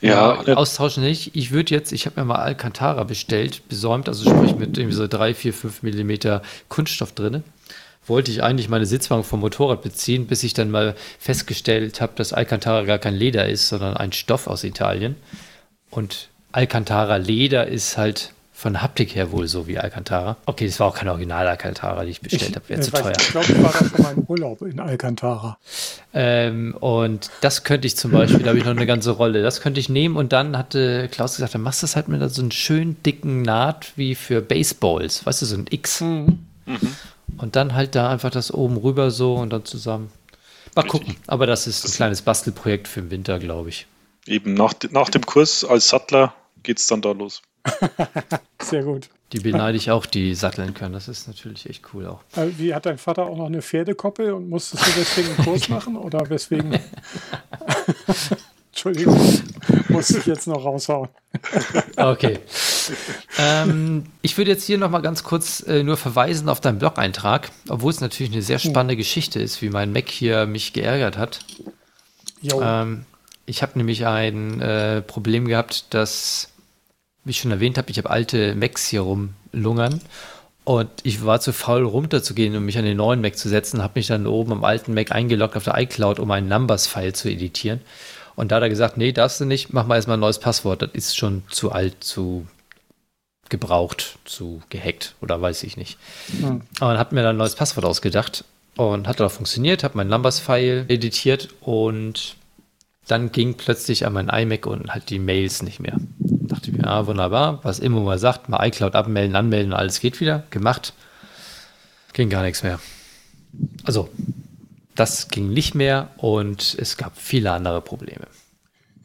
Ja, Ja, austauschen nicht. Ich würde jetzt, ich habe mir mal Alcantara bestellt, besäumt, also sprich mit irgendwie so 3, 4, 5 Millimeter Kunststoff drin. Wollte ich eigentlich meine Sitzbank vom Motorrad beziehen, bis ich dann mal festgestellt habe, dass Alcantara gar kein Leder ist, sondern ein Stoff aus Italien. Und Alcantara Leder ist halt von Haptik her wohl so wie Alcantara. Okay, das war auch kein Original Alcantara, die ich bestellt habe, wäre äh, zu weiß teuer. Ich glaube, ich war da schon mal im Urlaub in Alcantara. Ähm, und das könnte ich zum Beispiel, da habe ich noch eine ganze Rolle, das könnte ich nehmen und dann hatte Klaus gesagt, dann machst du das halt mit so einem schönen dicken Naht wie für Baseballs, weißt du, so ein X. Mhm. Und dann halt da einfach das oben rüber so und dann zusammen. Mal gucken, aber das ist ein kleines Bastelprojekt für den Winter, glaube ich. eben nach, nach dem Kurs als Sattler geht es dann da los. [laughs] Sehr gut. Die beneide ich auch, die satteln können. Das ist natürlich echt cool auch. Äh, Wie hat dein Vater auch noch eine Pferdekoppel und musstest du deswegen einen Kurs [laughs] machen oder weswegen? [laughs] Entschuldigung, [laughs] muss ich jetzt noch raushauen. Okay. ähm, ich würde jetzt hier noch mal ganz kurz äh, nur verweisen auf deinen Blog-Eintrag, obwohl es natürlich eine sehr spannende Geschichte ist, wie mein Mac hier mich geärgert hat. Ähm, ich habe nämlich ein äh, Problem gehabt, dass, wie ich schon erwähnt habe, ich habe alte Macs hier rumlungern und ich war zu faul runterzugehen, um mich an den neuen Mac zu setzen, habe mich dann oben am alten Mac eingeloggt auf der iCloud, um einen Numbers-File zu editieren. Und da hat er gesagt, nee, darfst du nicht, mach mal erstmal ein neues Passwort, das ist schon zu alt, zu gebraucht, zu gehackt oder weiß ich nicht. Hm. Aber dann hat mir dann ein neues Passwort ausgedacht und hat auch funktioniert, habe mein Numbers-File editiert und dann ging plötzlich an mein iMac und halt die Mails nicht mehr. Dachte ich mir, ah, wunderbar, was immer mal sagt, mal iCloud abmelden, anmelden, alles geht wieder. Gemacht. Ging gar nichts mehr. Also, das ging nicht mehr und es gab viele andere Probleme.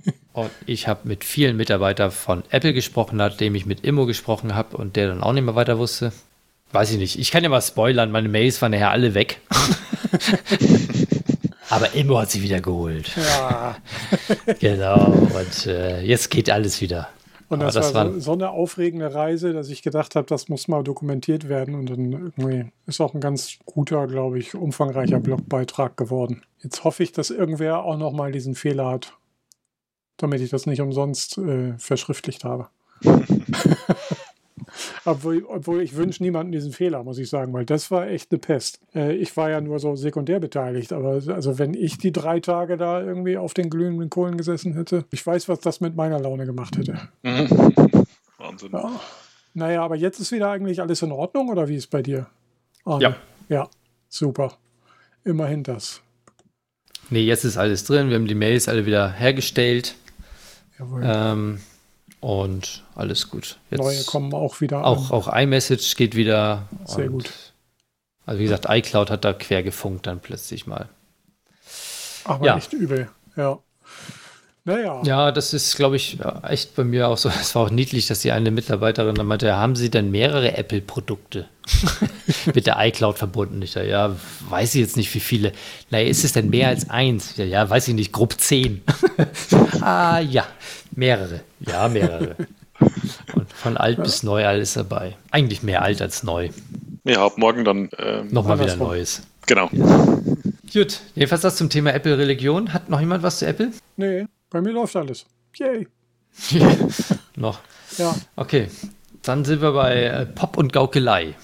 [laughs] Und ich habe mit vielen Mitarbeitern von Apple gesprochen, nachdem ich mit Immo gesprochen habe und der dann auch nicht mehr weiter wusste. Weiß ich nicht. Ich kann ja mal spoilern, meine Mails waren nachher alle weg. [laughs] [laughs] Aber Immo hat sie wieder geholt. ja. Genau. Und äh, jetzt geht alles wieder. Und das, das war so, so eine aufregende Reise, dass ich gedacht habe, das muss mal dokumentiert werden. Und dann irgendwie ist auch ein ganz guter, glaube ich, umfangreicher Blogbeitrag geworden. Jetzt hoffe ich, dass irgendwer auch noch mal diesen Fehler hat, damit ich das nicht umsonst äh, verschriftlicht habe. [laughs] obwohl, obwohl ich wünsche niemanden diesen Fehler, muss ich sagen, weil das war echt eine Pest. Äh, ich war ja nur so sekundär beteiligt, aber also wenn ich die drei Tage da irgendwie auf den glühenden Kohlen gesessen hätte, ich weiß, was das mit meiner Laune gemacht hätte. [laughs] Wahnsinn. Ja. Naja, aber jetzt ist wieder eigentlich alles in Ordnung oder wie ist bei dir? Arne? Ja. Ja, super. Immerhin das. Nee, jetzt ist alles drin. Wir haben die Mails alle wieder hergestellt. Jawohl. Ähm, und alles gut. Jetzt Neue kommen auch wieder Auch, an. auch iMessage geht wieder. Sehr und- gut. Also wie gesagt, iCloud hat da quer gefunkt dann plötzlich mal. Aber ja. nicht übel. Ja. Naja. Ja, das ist, glaube ich, ja, echt bei mir auch so. Es war auch niedlich, dass die eine Mitarbeiterin dann meinte, ja, haben Sie denn mehrere Apple-Produkte [laughs] mit der iCloud verbunden? Ich dachte, ja, weiß ich jetzt nicht, wie viele. Naja, ist es denn mehr als eins? Dachte, ja, weiß ich nicht, grob zehn. [laughs] ah, ja, mehrere. Ja, mehrere. Und von alt bis neu alles dabei. Eigentlich mehr alt als neu. Ja, ab morgen dann. Ähm, Nochmal wieder Andersrum. Neues. Genau. Gut, jedenfalls das zum Thema Apple-Religion. Hat noch jemand was zu Apple? Nee, bei mir läuft alles. Yay. [laughs] noch. Ja. Okay, dann sind wir bei äh, Pop und Gaukelei.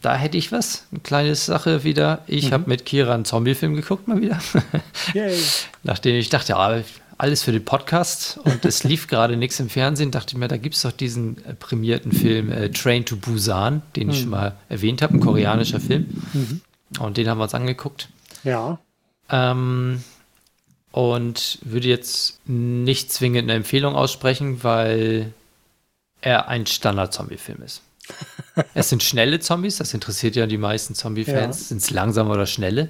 Da hätte ich was, eine kleine Sache wieder. Ich habe mit Kira einen Zombie-Film geguckt, mal wieder. [laughs] Yay. Nachdem ich dachte, ja, alles für den Podcast und es lief gerade nichts im Fernsehen, dachte ich mir, da gibt es doch diesen äh, prämierten Film äh, Train to Busan, den ich schon mal erwähnt habe, ein koreanischer Film. Und den haben wir uns angeguckt. Ja. Ähm, und würde jetzt nicht zwingend eine Empfehlung aussprechen, weil er ein Standard-Zombie-Film ist. [laughs] es sind schnelle Zombies, das interessiert ja die meisten Zombie-Fans. Ja. Sind es langsame oder schnelle?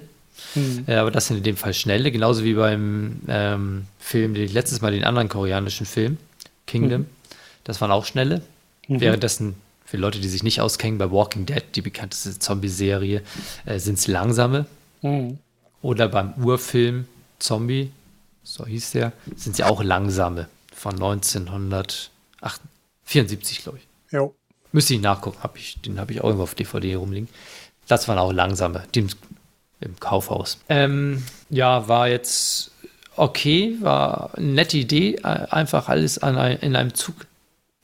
Hm. Ja, aber das sind in dem Fall schnelle, genauso wie beim ähm, Film, den ich letztes Mal den anderen koreanischen Film, Kingdom. Das waren auch schnelle. Währenddessen, für Leute, die sich nicht auskennen, bei Walking Dead, die bekannteste Zombie-Serie, äh, sind es langsame. Hm. Oder beim Urfilm Zombie, so hieß der, sind sie auch langsame. Von 1974, glaube ich. Jo. Müsste ich nachgucken, hab ich, den habe ich auch irgendwo auf DVD rumliegen. Das waren auch langsame, die im, im Kaufhaus. Ähm, ja, war jetzt okay, war eine nette Idee, äh, einfach alles ein, in einem Zug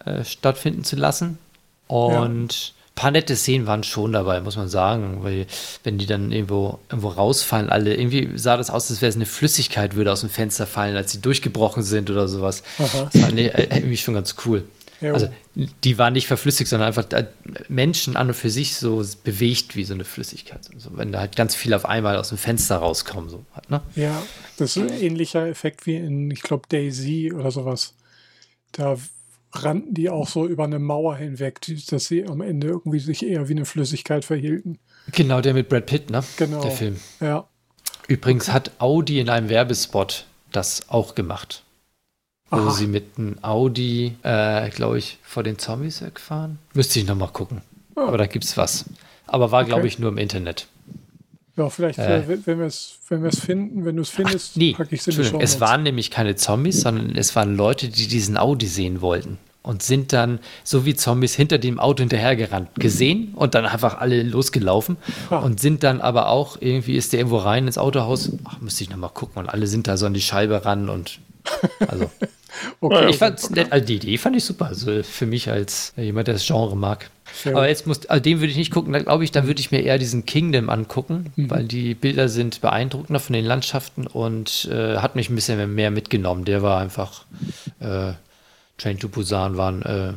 äh, stattfinden zu lassen. Und ein paar nette Szenen waren schon dabei, muss man sagen, weil wenn die dann irgendwo, irgendwo rausfallen, alle, irgendwie sah das aus, als wäre es eine Flüssigkeit würde aus dem Fenster fallen, als sie durchgebrochen sind oder sowas. Aha. Das war nee, äh, irgendwie schon ganz cool. Jo. Also die waren nicht verflüssigt, sondern einfach äh, Menschen an und für sich so bewegt wie so eine Flüssigkeit. Also wenn da halt ganz viel auf einmal aus dem Fenster rauskommen, so halt, ne? Ja, das ist ein ähnlicher Effekt wie in, ich glaube, Daisy oder sowas. Da rannten die auch so über eine Mauer hinweg, dass sie am Ende irgendwie sich eher wie eine Flüssigkeit verhielten. Genau, der mit Brad Pitt, ne? Genau. Der Film. Ja. Übrigens hat Audi in einem Werbespot das auch gemacht. Wo Aha. sie mit einem Audi, äh, glaube ich, vor den Zombies wegfahren. Müsste ich nochmal gucken. Ah. Aber da gibt's was. Aber war, glaube Okay. ich, nur im Internet. Ja, vielleicht, Äh. äh, wenn- wir es wenn wir's finden, wenn du es findest, Nee, packe ich es in die Entschuldigung, es waren nämlich keine Zombies, sondern es waren Leute, die diesen Audi sehen wollten. Und sind dann, so wie Zombies, hinter dem Auto hinterhergerannt. Gesehen und dann einfach alle losgelaufen. Ah. Und sind dann aber auch, irgendwie ist der irgendwo rein ins Autohaus. Ach, müsste ich nochmal gucken. Und alle sind da so an die Scheibe ran und. Also, [laughs] Okay, ich fand's nett. Also die Idee fand ich super. Also für mich als jemand, der das Genre mag. Ja. Aber jetzt muss, also den würde ich nicht gucken. Da glaube ich, da würde ich mir eher diesen Kingdom angucken, Mhm. weil die Bilder sind beeindruckender von den Landschaften und äh, hat mich ein bisschen mehr mitgenommen. Der war einfach äh, Train to Busan waren äh,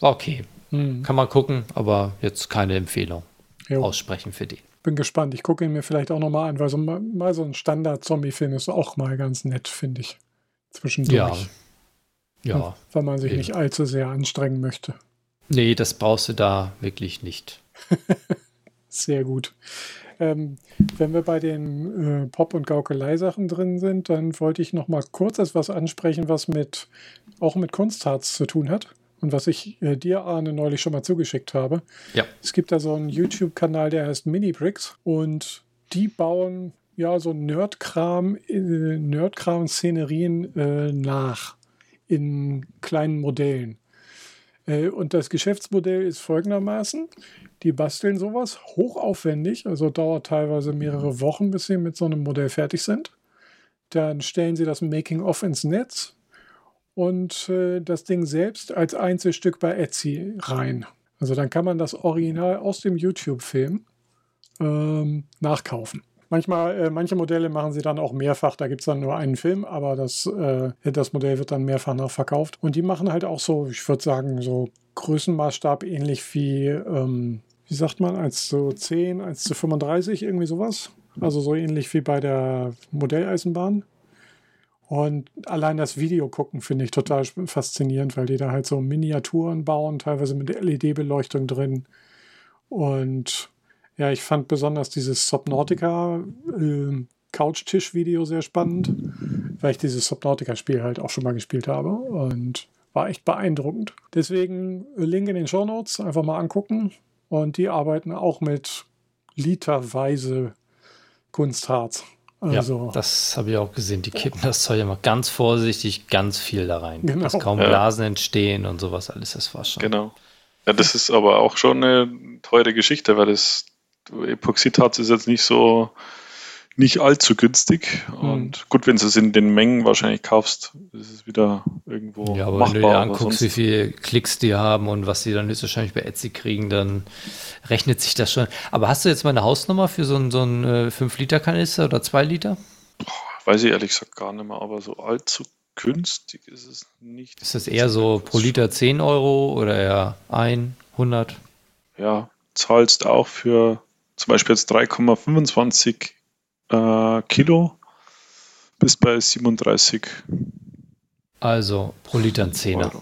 war okay. Hm. Kann man gucken, aber jetzt keine Empfehlung Jo. aussprechen für den. bin gespannt. Ich gucke ihn mir vielleicht auch nochmal an, weil so mal, mal so ein Standard-Zombie-Film ist auch mal ganz nett, finde ich. Zwischendurch. Ja. Ja. Weil man sich Eben. nicht allzu sehr anstrengen möchte. Nee, das brauchst du da wirklich nicht. [laughs] Sehr gut. Ähm, wenn wir bei den äh, Pop- und Gaukelei-Sachen drin sind, dann wollte ich noch mal kurz etwas ansprechen, was mit auch mit Kunstharz zu tun hat und was ich äh, dir, Arne, neulich schon mal zugeschickt habe. Ja. Es gibt da so einen YouTube-Kanal, der heißt Mini-Bricks und die bauen ja so Nerdkram, äh, Nerdkram-Szenerien äh, nach in kleinen Modellen. Äh, Und das Geschäftsmodell ist folgendermaßen. Die basteln sowas hochaufwendig, also dauert teilweise mehrere Wochen, bis sie mit so einem Modell fertig sind. Dann stellen sie das Making-of ins Netz und äh, das Ding selbst als Einzelstück bei Etsy rein. Also dann kann man das Original aus dem YouTube-Film ähm, nachkaufen. Manchmal, äh, manche Modelle machen sie dann auch mehrfach, da gibt es dann nur einen Film, aber das, äh, das Modell wird dann mehrfach nachverkauft. Und die machen halt auch so, ich würde sagen, so Größenmaßstab ähnlich wie, ähm, wie sagt man, 1 zu 10, 1 zu 35, irgendwie sowas. Also so ähnlich wie bei der Modelleisenbahn. Und allein das Video gucken finde ich total faszinierend, weil die da halt so Miniaturen bauen, teilweise mit LED-Beleuchtung drin. Und ja, ich fand besonders dieses Subnautica äh, Couch-Tisch-Video sehr spannend, weil ich dieses Subnautica-Spiel halt auch schon mal gespielt habe und war echt beeindruckend. Deswegen Link in den Show Notes einfach mal angucken. Und die arbeiten auch mit literweise Kunstharz. Also, ja, das habe ich auch gesehen. Die kippen das Zeug immer ganz vorsichtig, ganz viel da rein. Genau. Dass kaum Ja. Blasen entstehen und sowas alles. Das war schon. Genau. Ja, das ist aber auch schon eine teure Geschichte, weil das Epoxidharz ist jetzt nicht so nicht allzu günstig. Und gut, wenn du es in den Mengen wahrscheinlich kaufst, ist es wieder irgendwo Ja, aber machbar. wenn du dir anguckst, wie viele Klicks die haben und was die dann höchstwahrscheinlich bei Etsy kriegen, dann rechnet sich das schon. Aber hast du jetzt mal eine Hausnummer für so einen, so einen äh, 5-Liter-Kanister oder 2 Liter? weiß ich ehrlich gesagt gar nicht mehr, aber so allzu günstig ist es nicht. Ist das eher so pro Liter 10 Euro oder eher 1, 100? Ja, zahlst auch für zum Beispiel jetzt 3,25 äh, Kilo bis bei 37 Also pro Liter ein Zehner.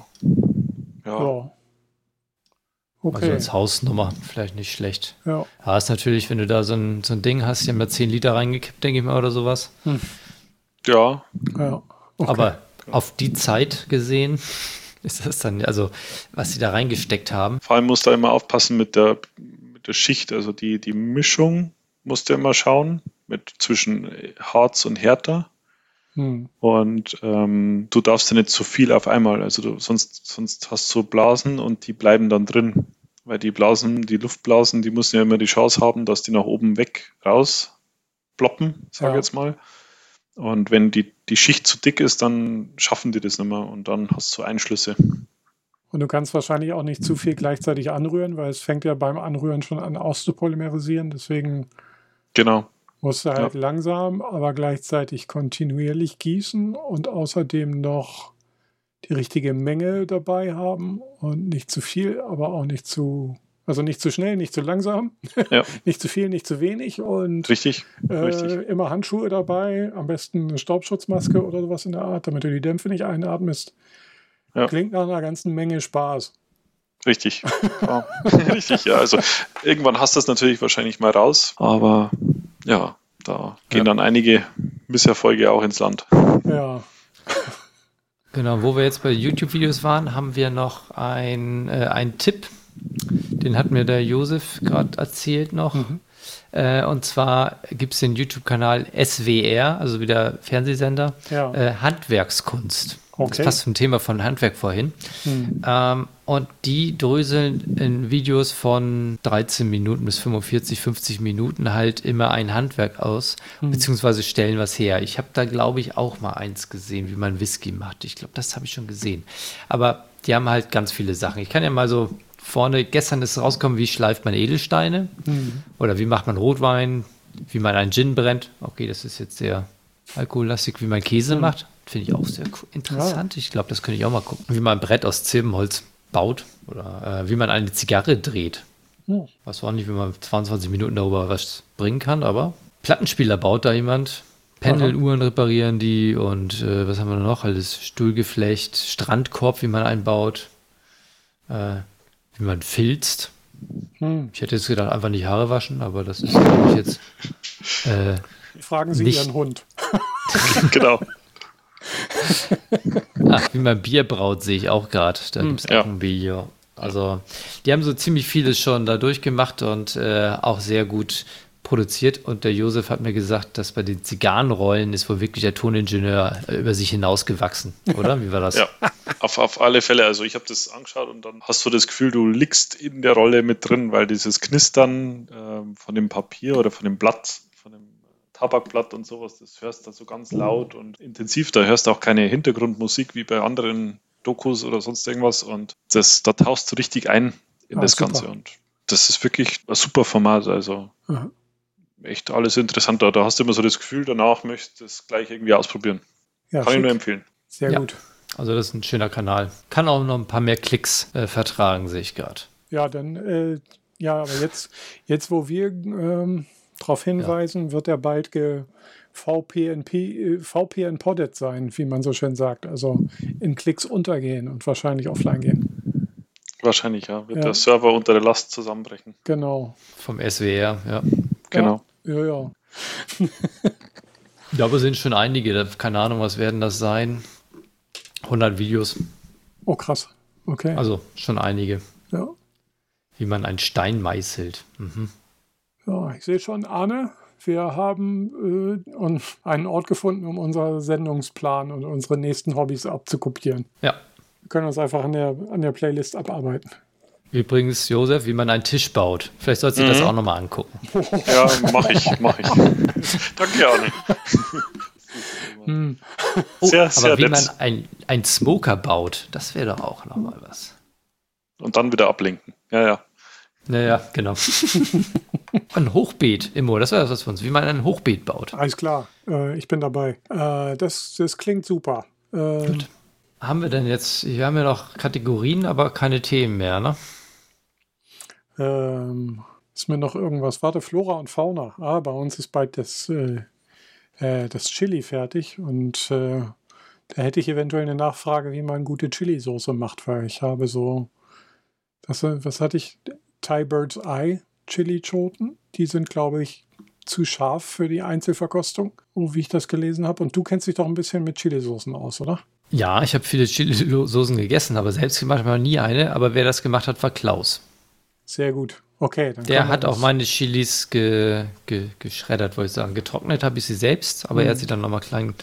Ja, ja. Also Okay. als Hausnummer vielleicht nicht schlecht. Ja. Ja, ist natürlich, wenn du da so ein, so ein Ding hast, die haben da 10 Liter reingekippt, denke ich mal, oder sowas. Ja, ja. Okay. Aber auf die Zeit gesehen [laughs] ist das dann, also was sie da reingesteckt haben. vor allem musst du immer aufpassen mit der, der Schicht, also die, die Mischung musst du immer schauen mit zwischen Harz und Härter. Hm. Und ähm, du darfst ja nicht zu viel auf einmal, also du, sonst, sonst hast du Blasen und die bleiben dann drin. Weil die Blasen, die Luftblasen, die müssen ja immer die Chance haben, dass die nach oben weg raus ploppen, sage ich Ja. jetzt mal. Und wenn die, die Schicht zu dick ist, dann schaffen die das nicht mehr und dann hast du Einschlüsse. Und du kannst wahrscheinlich auch nicht zu viel gleichzeitig anrühren, weil es fängt ja beim Anrühren schon an auszupolymerisieren. Deswegen Genau. musst du halt langsam, aber gleichzeitig kontinuierlich gießen und außerdem noch die richtige Menge dabei haben und nicht zu viel, aber auch nicht zu, also nicht zu schnell, nicht zu langsam, [laughs] Ja. nicht zu viel, nicht zu wenig und Richtig. richtig. äh, immer Handschuhe dabei, am besten eine Staubschutzmaske oder sowas in der Art, damit du die Dämpfe nicht einatmest. Ja. Klingt nach einer ganzen Menge Spaß. Richtig. [laughs] Ja. [laughs] Richtig, ja. Also irgendwann hast du es natürlich wahrscheinlich mal raus, aber ja, da gehen Ja. dann einige Misserfolge auch ins Land. Ja, Genau, wo wir jetzt bei YouTube-Videos waren, haben wir noch ein, äh, einen Tipp. Den hat mir der Josef gerade erzählt noch. Mhm. Äh, und zwar gibt es den YouTube-Kanal SWR, also wieder Fernsehsender, Ja. äh, Handwerkskunst. Das Okay. passt zum Thema von Handwerk vorhin. Hm. Ähm, und die dröseln in Videos von 13 Minuten bis 45, 50 Minuten halt immer ein Handwerk aus, Hm. beziehungsweise stellen was her. Ich habe da, glaube ich, auch mal eins gesehen, wie man Whisky macht. Ich glaube, das habe ich schon gesehen. Aber die haben halt ganz viele Sachen. Ich kann ja mal so vorne, gestern ist rausgekommen, wie schleift man Edelsteine Hm. oder wie macht man Rotwein, wie man einen Gin brennt. Okay, das ist jetzt sehr alkohollastig, wie man Käse macht. Finde ich auch sehr cool. interessant. Ich glaube, das könnte ich auch mal gucken. Wie man ein Brett aus Zirbenholz baut oder äh, wie man eine Zigarre dreht. Hm. Weiß auch nicht, wie man 22 Minuten darüber was bringen kann, aber Plattenspieler baut da jemand. Pendeluhren reparieren die und äh, was haben wir noch? Alles Stuhlgeflecht, Strandkorb, wie man einbaut, äh, wie man filzt. Hm. Ich hätte jetzt gedacht, einfach nicht Haare waschen, aber das ist, glaube ich, jetzt. [laughs] Äh, Fragen Sie Nicht- Ihren Hund. [laughs] [laughs] genau. Ach, wie man Bier braut, sehe ich auch gerade. Da gibt es auch Ja. ein Video. Also, die haben so ziemlich vieles schon da durchgemacht und äh, auch sehr gut produziert. Und der Josef hat mir gesagt, dass bei den Zigarrenrollen ist wohl wirklich der Toningenieur äh, über sich hinausgewachsen, oder? Wie war das? Ja, auf, auf alle Fälle. Also ich habe das angeschaut und dann hast du das Gefühl, du liegst in der Rolle mit drin, weil dieses Knistern ähm, von dem Papier oder von dem Blatt, Tabakblatt und sowas, das hörst du so ganz laut und intensiv. Da hörst du auch keine Hintergrundmusik wie bei anderen Dokus oder sonst irgendwas. Und das, da tauchst du richtig ein in Ah, das super. Ganze. Und das ist wirklich ein super Format. Also Aha. echt alles interessant. Da, da hast du immer so das Gefühl, danach möchtest du es gleich irgendwie ausprobieren. Ja, Kann ich nur schick. empfehlen. Sehr Ja. gut. Also, das ist ein schöner Kanal. Kann auch noch ein paar mehr Klicks äh, vertragen, sehe ich gerade. Ja, dann, äh, ja, aber jetzt, jetzt wo wir ähm, darauf hinweisen, wird er bald ge VPNP, äh, VPN-Podded sein, wie man so schön sagt. Also in Klicks untergehen und wahrscheinlich offline gehen. Wahrscheinlich, ja. Wird Ja. der Server unter der Last zusammenbrechen. Genau. Vom SWR, ja. Genau. Ja, ja. Ja, [laughs] aber sind schon einige. da- Keine Ahnung, was werden das sein? 100 Videos. Oh, krass. Okay. Also schon einige. ja. Wie man einen Stein meißelt. Mhm. Ja, ich sehe schon, Arne, wir haben äh, einen Ort gefunden, um unser Sendungsplan und unsere nächsten Hobbys abzukopieren. Ja. Wir können uns einfach an der, an der Playlist abarbeiten. Übrigens, Josef, wie man einen Tisch baut. Vielleicht sollst du das Mhm. auch nochmal angucken. [laughs] Ja, mach ich, mach ich. [laughs] Danke, Arne. [laughs] Hm. Oh, Sehr, aber sehr wie nett. man ein, ein Smoker baut, das wäre doch auch nochmal was. Und dann wieder ablenken. Ja, ja. Naja, genau. Ein Hochbeet, Immo, das wäre was für uns. Wie man ein Hochbeet baut. Alles klar, äh, ich bin dabei. Äh, das, das klingt super. Äh, Haben wir denn jetzt, wir haben ja noch Kategorien, aber keine Themen mehr, ne? ähm, ist mir noch irgendwas? Warte, Flora und Fauna. Ah, bei uns ist bald das, äh, äh, das Chili fertig und äh, da hätte ich eventuell eine Nachfrage, wie man gute Chili-Soße macht, weil ich habe so Das, was hatte ich? Thai Bird's Eye Chili-Choten. Die sind, glaube ich, zu scharf für die Einzelverkostung, wie ich das gelesen habe. Und du kennst dich doch ein bisschen mit Chili-Soßen aus, oder? Ja, ich habe viele Chili-Soßen gegessen, aber selbst gemacht habe ich noch nie eine. Aber wer das gemacht hat, war Klaus. Sehr gut. Okay. Dann Der hat auch meine Chilis ge, ge, geschreddert, wollte ich sagen. Getrocknet habe ich sie selbst, aber mhm. er hat mhm. sie dann nochmal klein,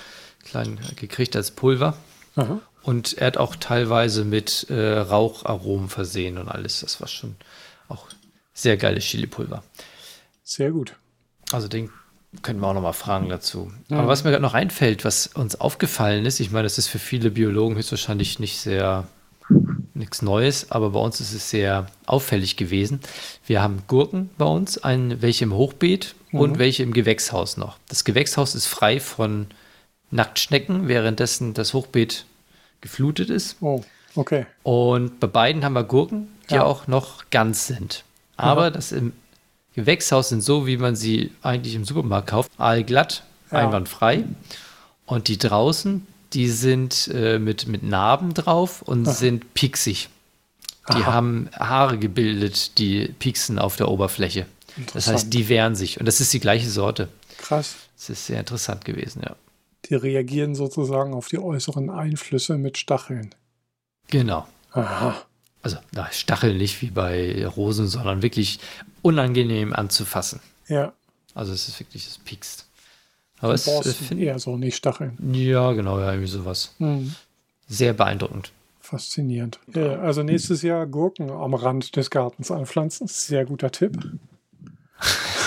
klein gekriegt als Pulver. Aha. Und er hat auch teilweise mit äh, Raucharomen versehen und alles. Das war schon auch sehr geiles Chili-Pulver. Sehr gut. Also den können wir auch noch mal fragen dazu. Ja. Aber was mir gerade noch einfällt, was uns aufgefallen ist, ich meine, das ist für viele Biologen höchstwahrscheinlich nicht sehr nichts Neues, aber bei uns ist es sehr auffällig gewesen. Wir haben Gurken bei uns, ein, welche im Hochbeet mhm. und welche im Gewächshaus noch. Das Gewächshaus ist frei von Nacktschnecken, währenddessen das Hochbeet geflutet ist. Oh, okay. Und bei beiden haben wir Gurken, die ja. auch noch ganz sind. Aber mhm. das im Gewächshaus sind so, wie man sie eigentlich im Supermarkt kauft. Allglatt, ja. einwandfrei. Und die draußen, die sind äh, mit, mit Narben drauf und Aha. sind pieksig. Die Aha. haben Haare gebildet, die pieksen auf der Oberfläche. Das heißt, die wehren sich. Und das ist die gleiche Sorte. Krass. Das ist sehr interessant gewesen, ja. Die reagieren sozusagen auf die äußeren Einflüsse mit Stacheln. Genau. Aha. Also na, Stacheln nicht wie bei Rosen, sondern wirklich unangenehm anzufassen. Ja. Also es ist wirklich, es piekst. Aber es ist eher so, nicht Stacheln. Ja, genau, ja, irgendwie sowas. Mhm. Sehr beeindruckend. Faszinierend. Ja, also nächstes Jahr Gurken am Rand des Gartens anpflanzen. Sehr guter Tipp.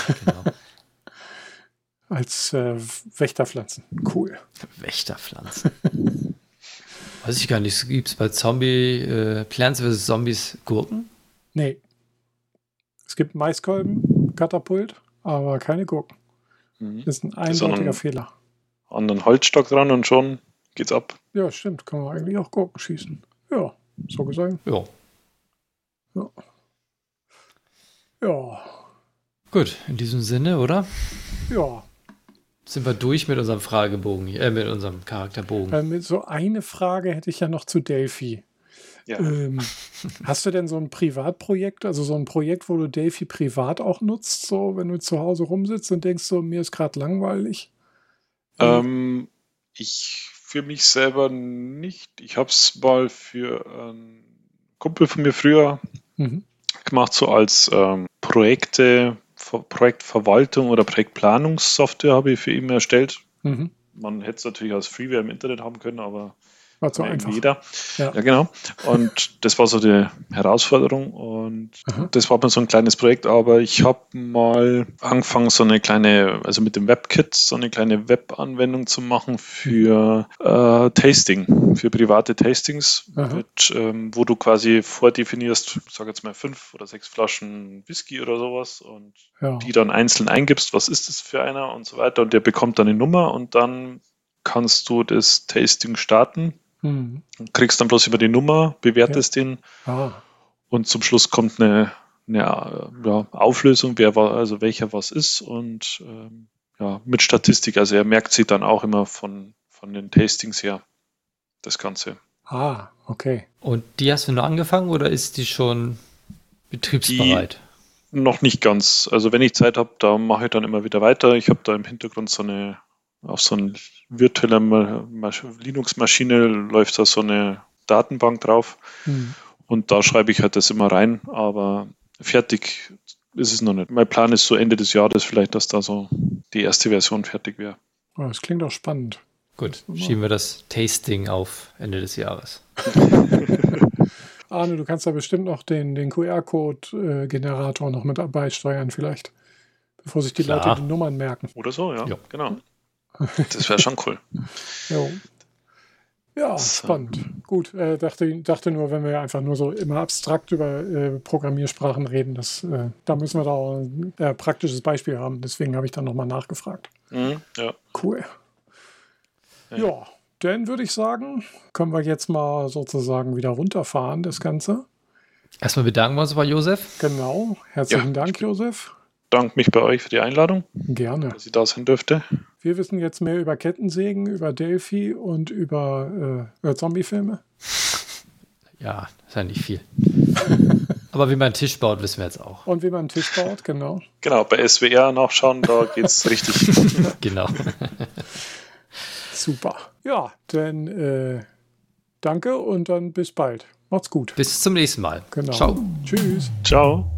genau. [laughs] Als äh, Wächterpflanzen. Cool. Wächterpflanzen. Weiß ich gar nicht. Gibt es bei Zombie, äh, Plants vs. Zombies Gurken? Nee. Es gibt Maiskolben, Katapult, aber keine Gurken. Mhm. Das ist ein eindeutiger Fehler. An den Holzstock dran und schon geht's ab. Ja, stimmt. Kann man eigentlich auch Gurken schießen. Ja, so gesagt. Ja. Ja. Ja. Gut, in diesem Sinne, oder? Ja. Sind wir durch mit unserem Fragebogen, äh, mit unserem Charakterbogen? Äh, mit so eine Frage hätte ich ja noch zu Delphi. Ja. Ähm, hast du denn so ein Privatprojekt, also so ein Projekt, wo du Delphi privat auch nutzt, so wenn du zu Hause rumsitzt und denkst so, mir ist gerade langweilig? Ähm, ich für mich selber nicht. Ich habe es mal für einen Kumpel von mir früher mhm. gemacht, so als ähm, Projekte, Projektverwaltung oder Projektplanungssoftware habe ich für ihn erstellt. Mhm. Man hätte es natürlich als Freeware im Internet haben können, aber war zu einfach. Jeder. Ja. ja. genau. Und das war so die Herausforderung. Und Aha. das war mal so ein kleines Projekt, aber ich habe mal angefangen, so eine kleine, also mit dem WebKit, so eine kleine Web-Anwendung zu machen für äh, Tasting, für private Tastings, mit, ähm, wo du quasi vordefinierst, sag jetzt mal fünf oder sechs Flaschen Whisky oder sowas und ja. die dann einzeln eingibst, was ist das für einer und so weiter. Und der bekommt dann eine Nummer und dann kannst du das Tasting starten Mhm. Kriegst dann bloß über die Nummer, bewertest ja. den ah. und zum Schluss kommt eine, eine ja, Auflösung, wer war, also welcher was ist und ähm, ja, mit Statistik. Also er merkt sich dann auch immer von, von den Tastings her, das Ganze. Ah, okay. Und die hast du nur angefangen oder ist die schon betriebsbereit? Die noch nicht ganz. Also wenn ich Zeit habe, da mache ich dann immer wieder weiter. Ich habe da im Hintergrund so eine auf so eine virtuelle Linux-Maschine läuft da so eine Datenbank drauf. Mhm. Und da schreibe ich halt das immer rein, aber fertig ist es noch nicht. Mein Plan ist so Ende des Jahres vielleicht, dass da so die erste Version fertig wäre. Oh, das klingt auch spannend. Gut, schieben wir das Tasting auf Ende des Jahres. [laughs] Arne, du kannst da bestimmt noch den, den QR-Code-Generator noch mit beisteuern, vielleicht, bevor sich die Klar. Leute die Nummern merken. Oder so, ja, ja. genau. Das wäre schon cool. [laughs] jo. Ja, so. spannend. Gut, äh, dachte, dachte nur, wenn wir einfach nur so immer abstrakt über äh, Programmiersprachen reden, das, äh, da müssen wir da auch ein äh, praktisches Beispiel haben. Deswegen habe ich dann nochmal nachgefragt. Mhm, ja. Cool. Ja. ja, dann würde ich sagen, können wir jetzt mal sozusagen wieder runterfahren, das Ganze. Erstmal bedanken wir uns bei Josef. Genau. Herzlichen ja, Dank, Josef. Danke mich bei euch für die Einladung. Gerne. Dass ich da sein dürfte. Wir wissen jetzt mehr über Kettensägen, über Delphi und über, äh, über Zombiefilme. Ja, das ist ja nicht viel. Aber wie man einen Tisch baut, wissen wir jetzt auch. Und wie man einen Tisch baut, genau. Genau, bei SWR nachschauen, da geht's richtig. [laughs] Genau. Super. Ja, dann äh, danke und dann bis bald. Macht's gut. Bis zum nächsten Mal. Genau. Ciao. Tschüss. Ciao.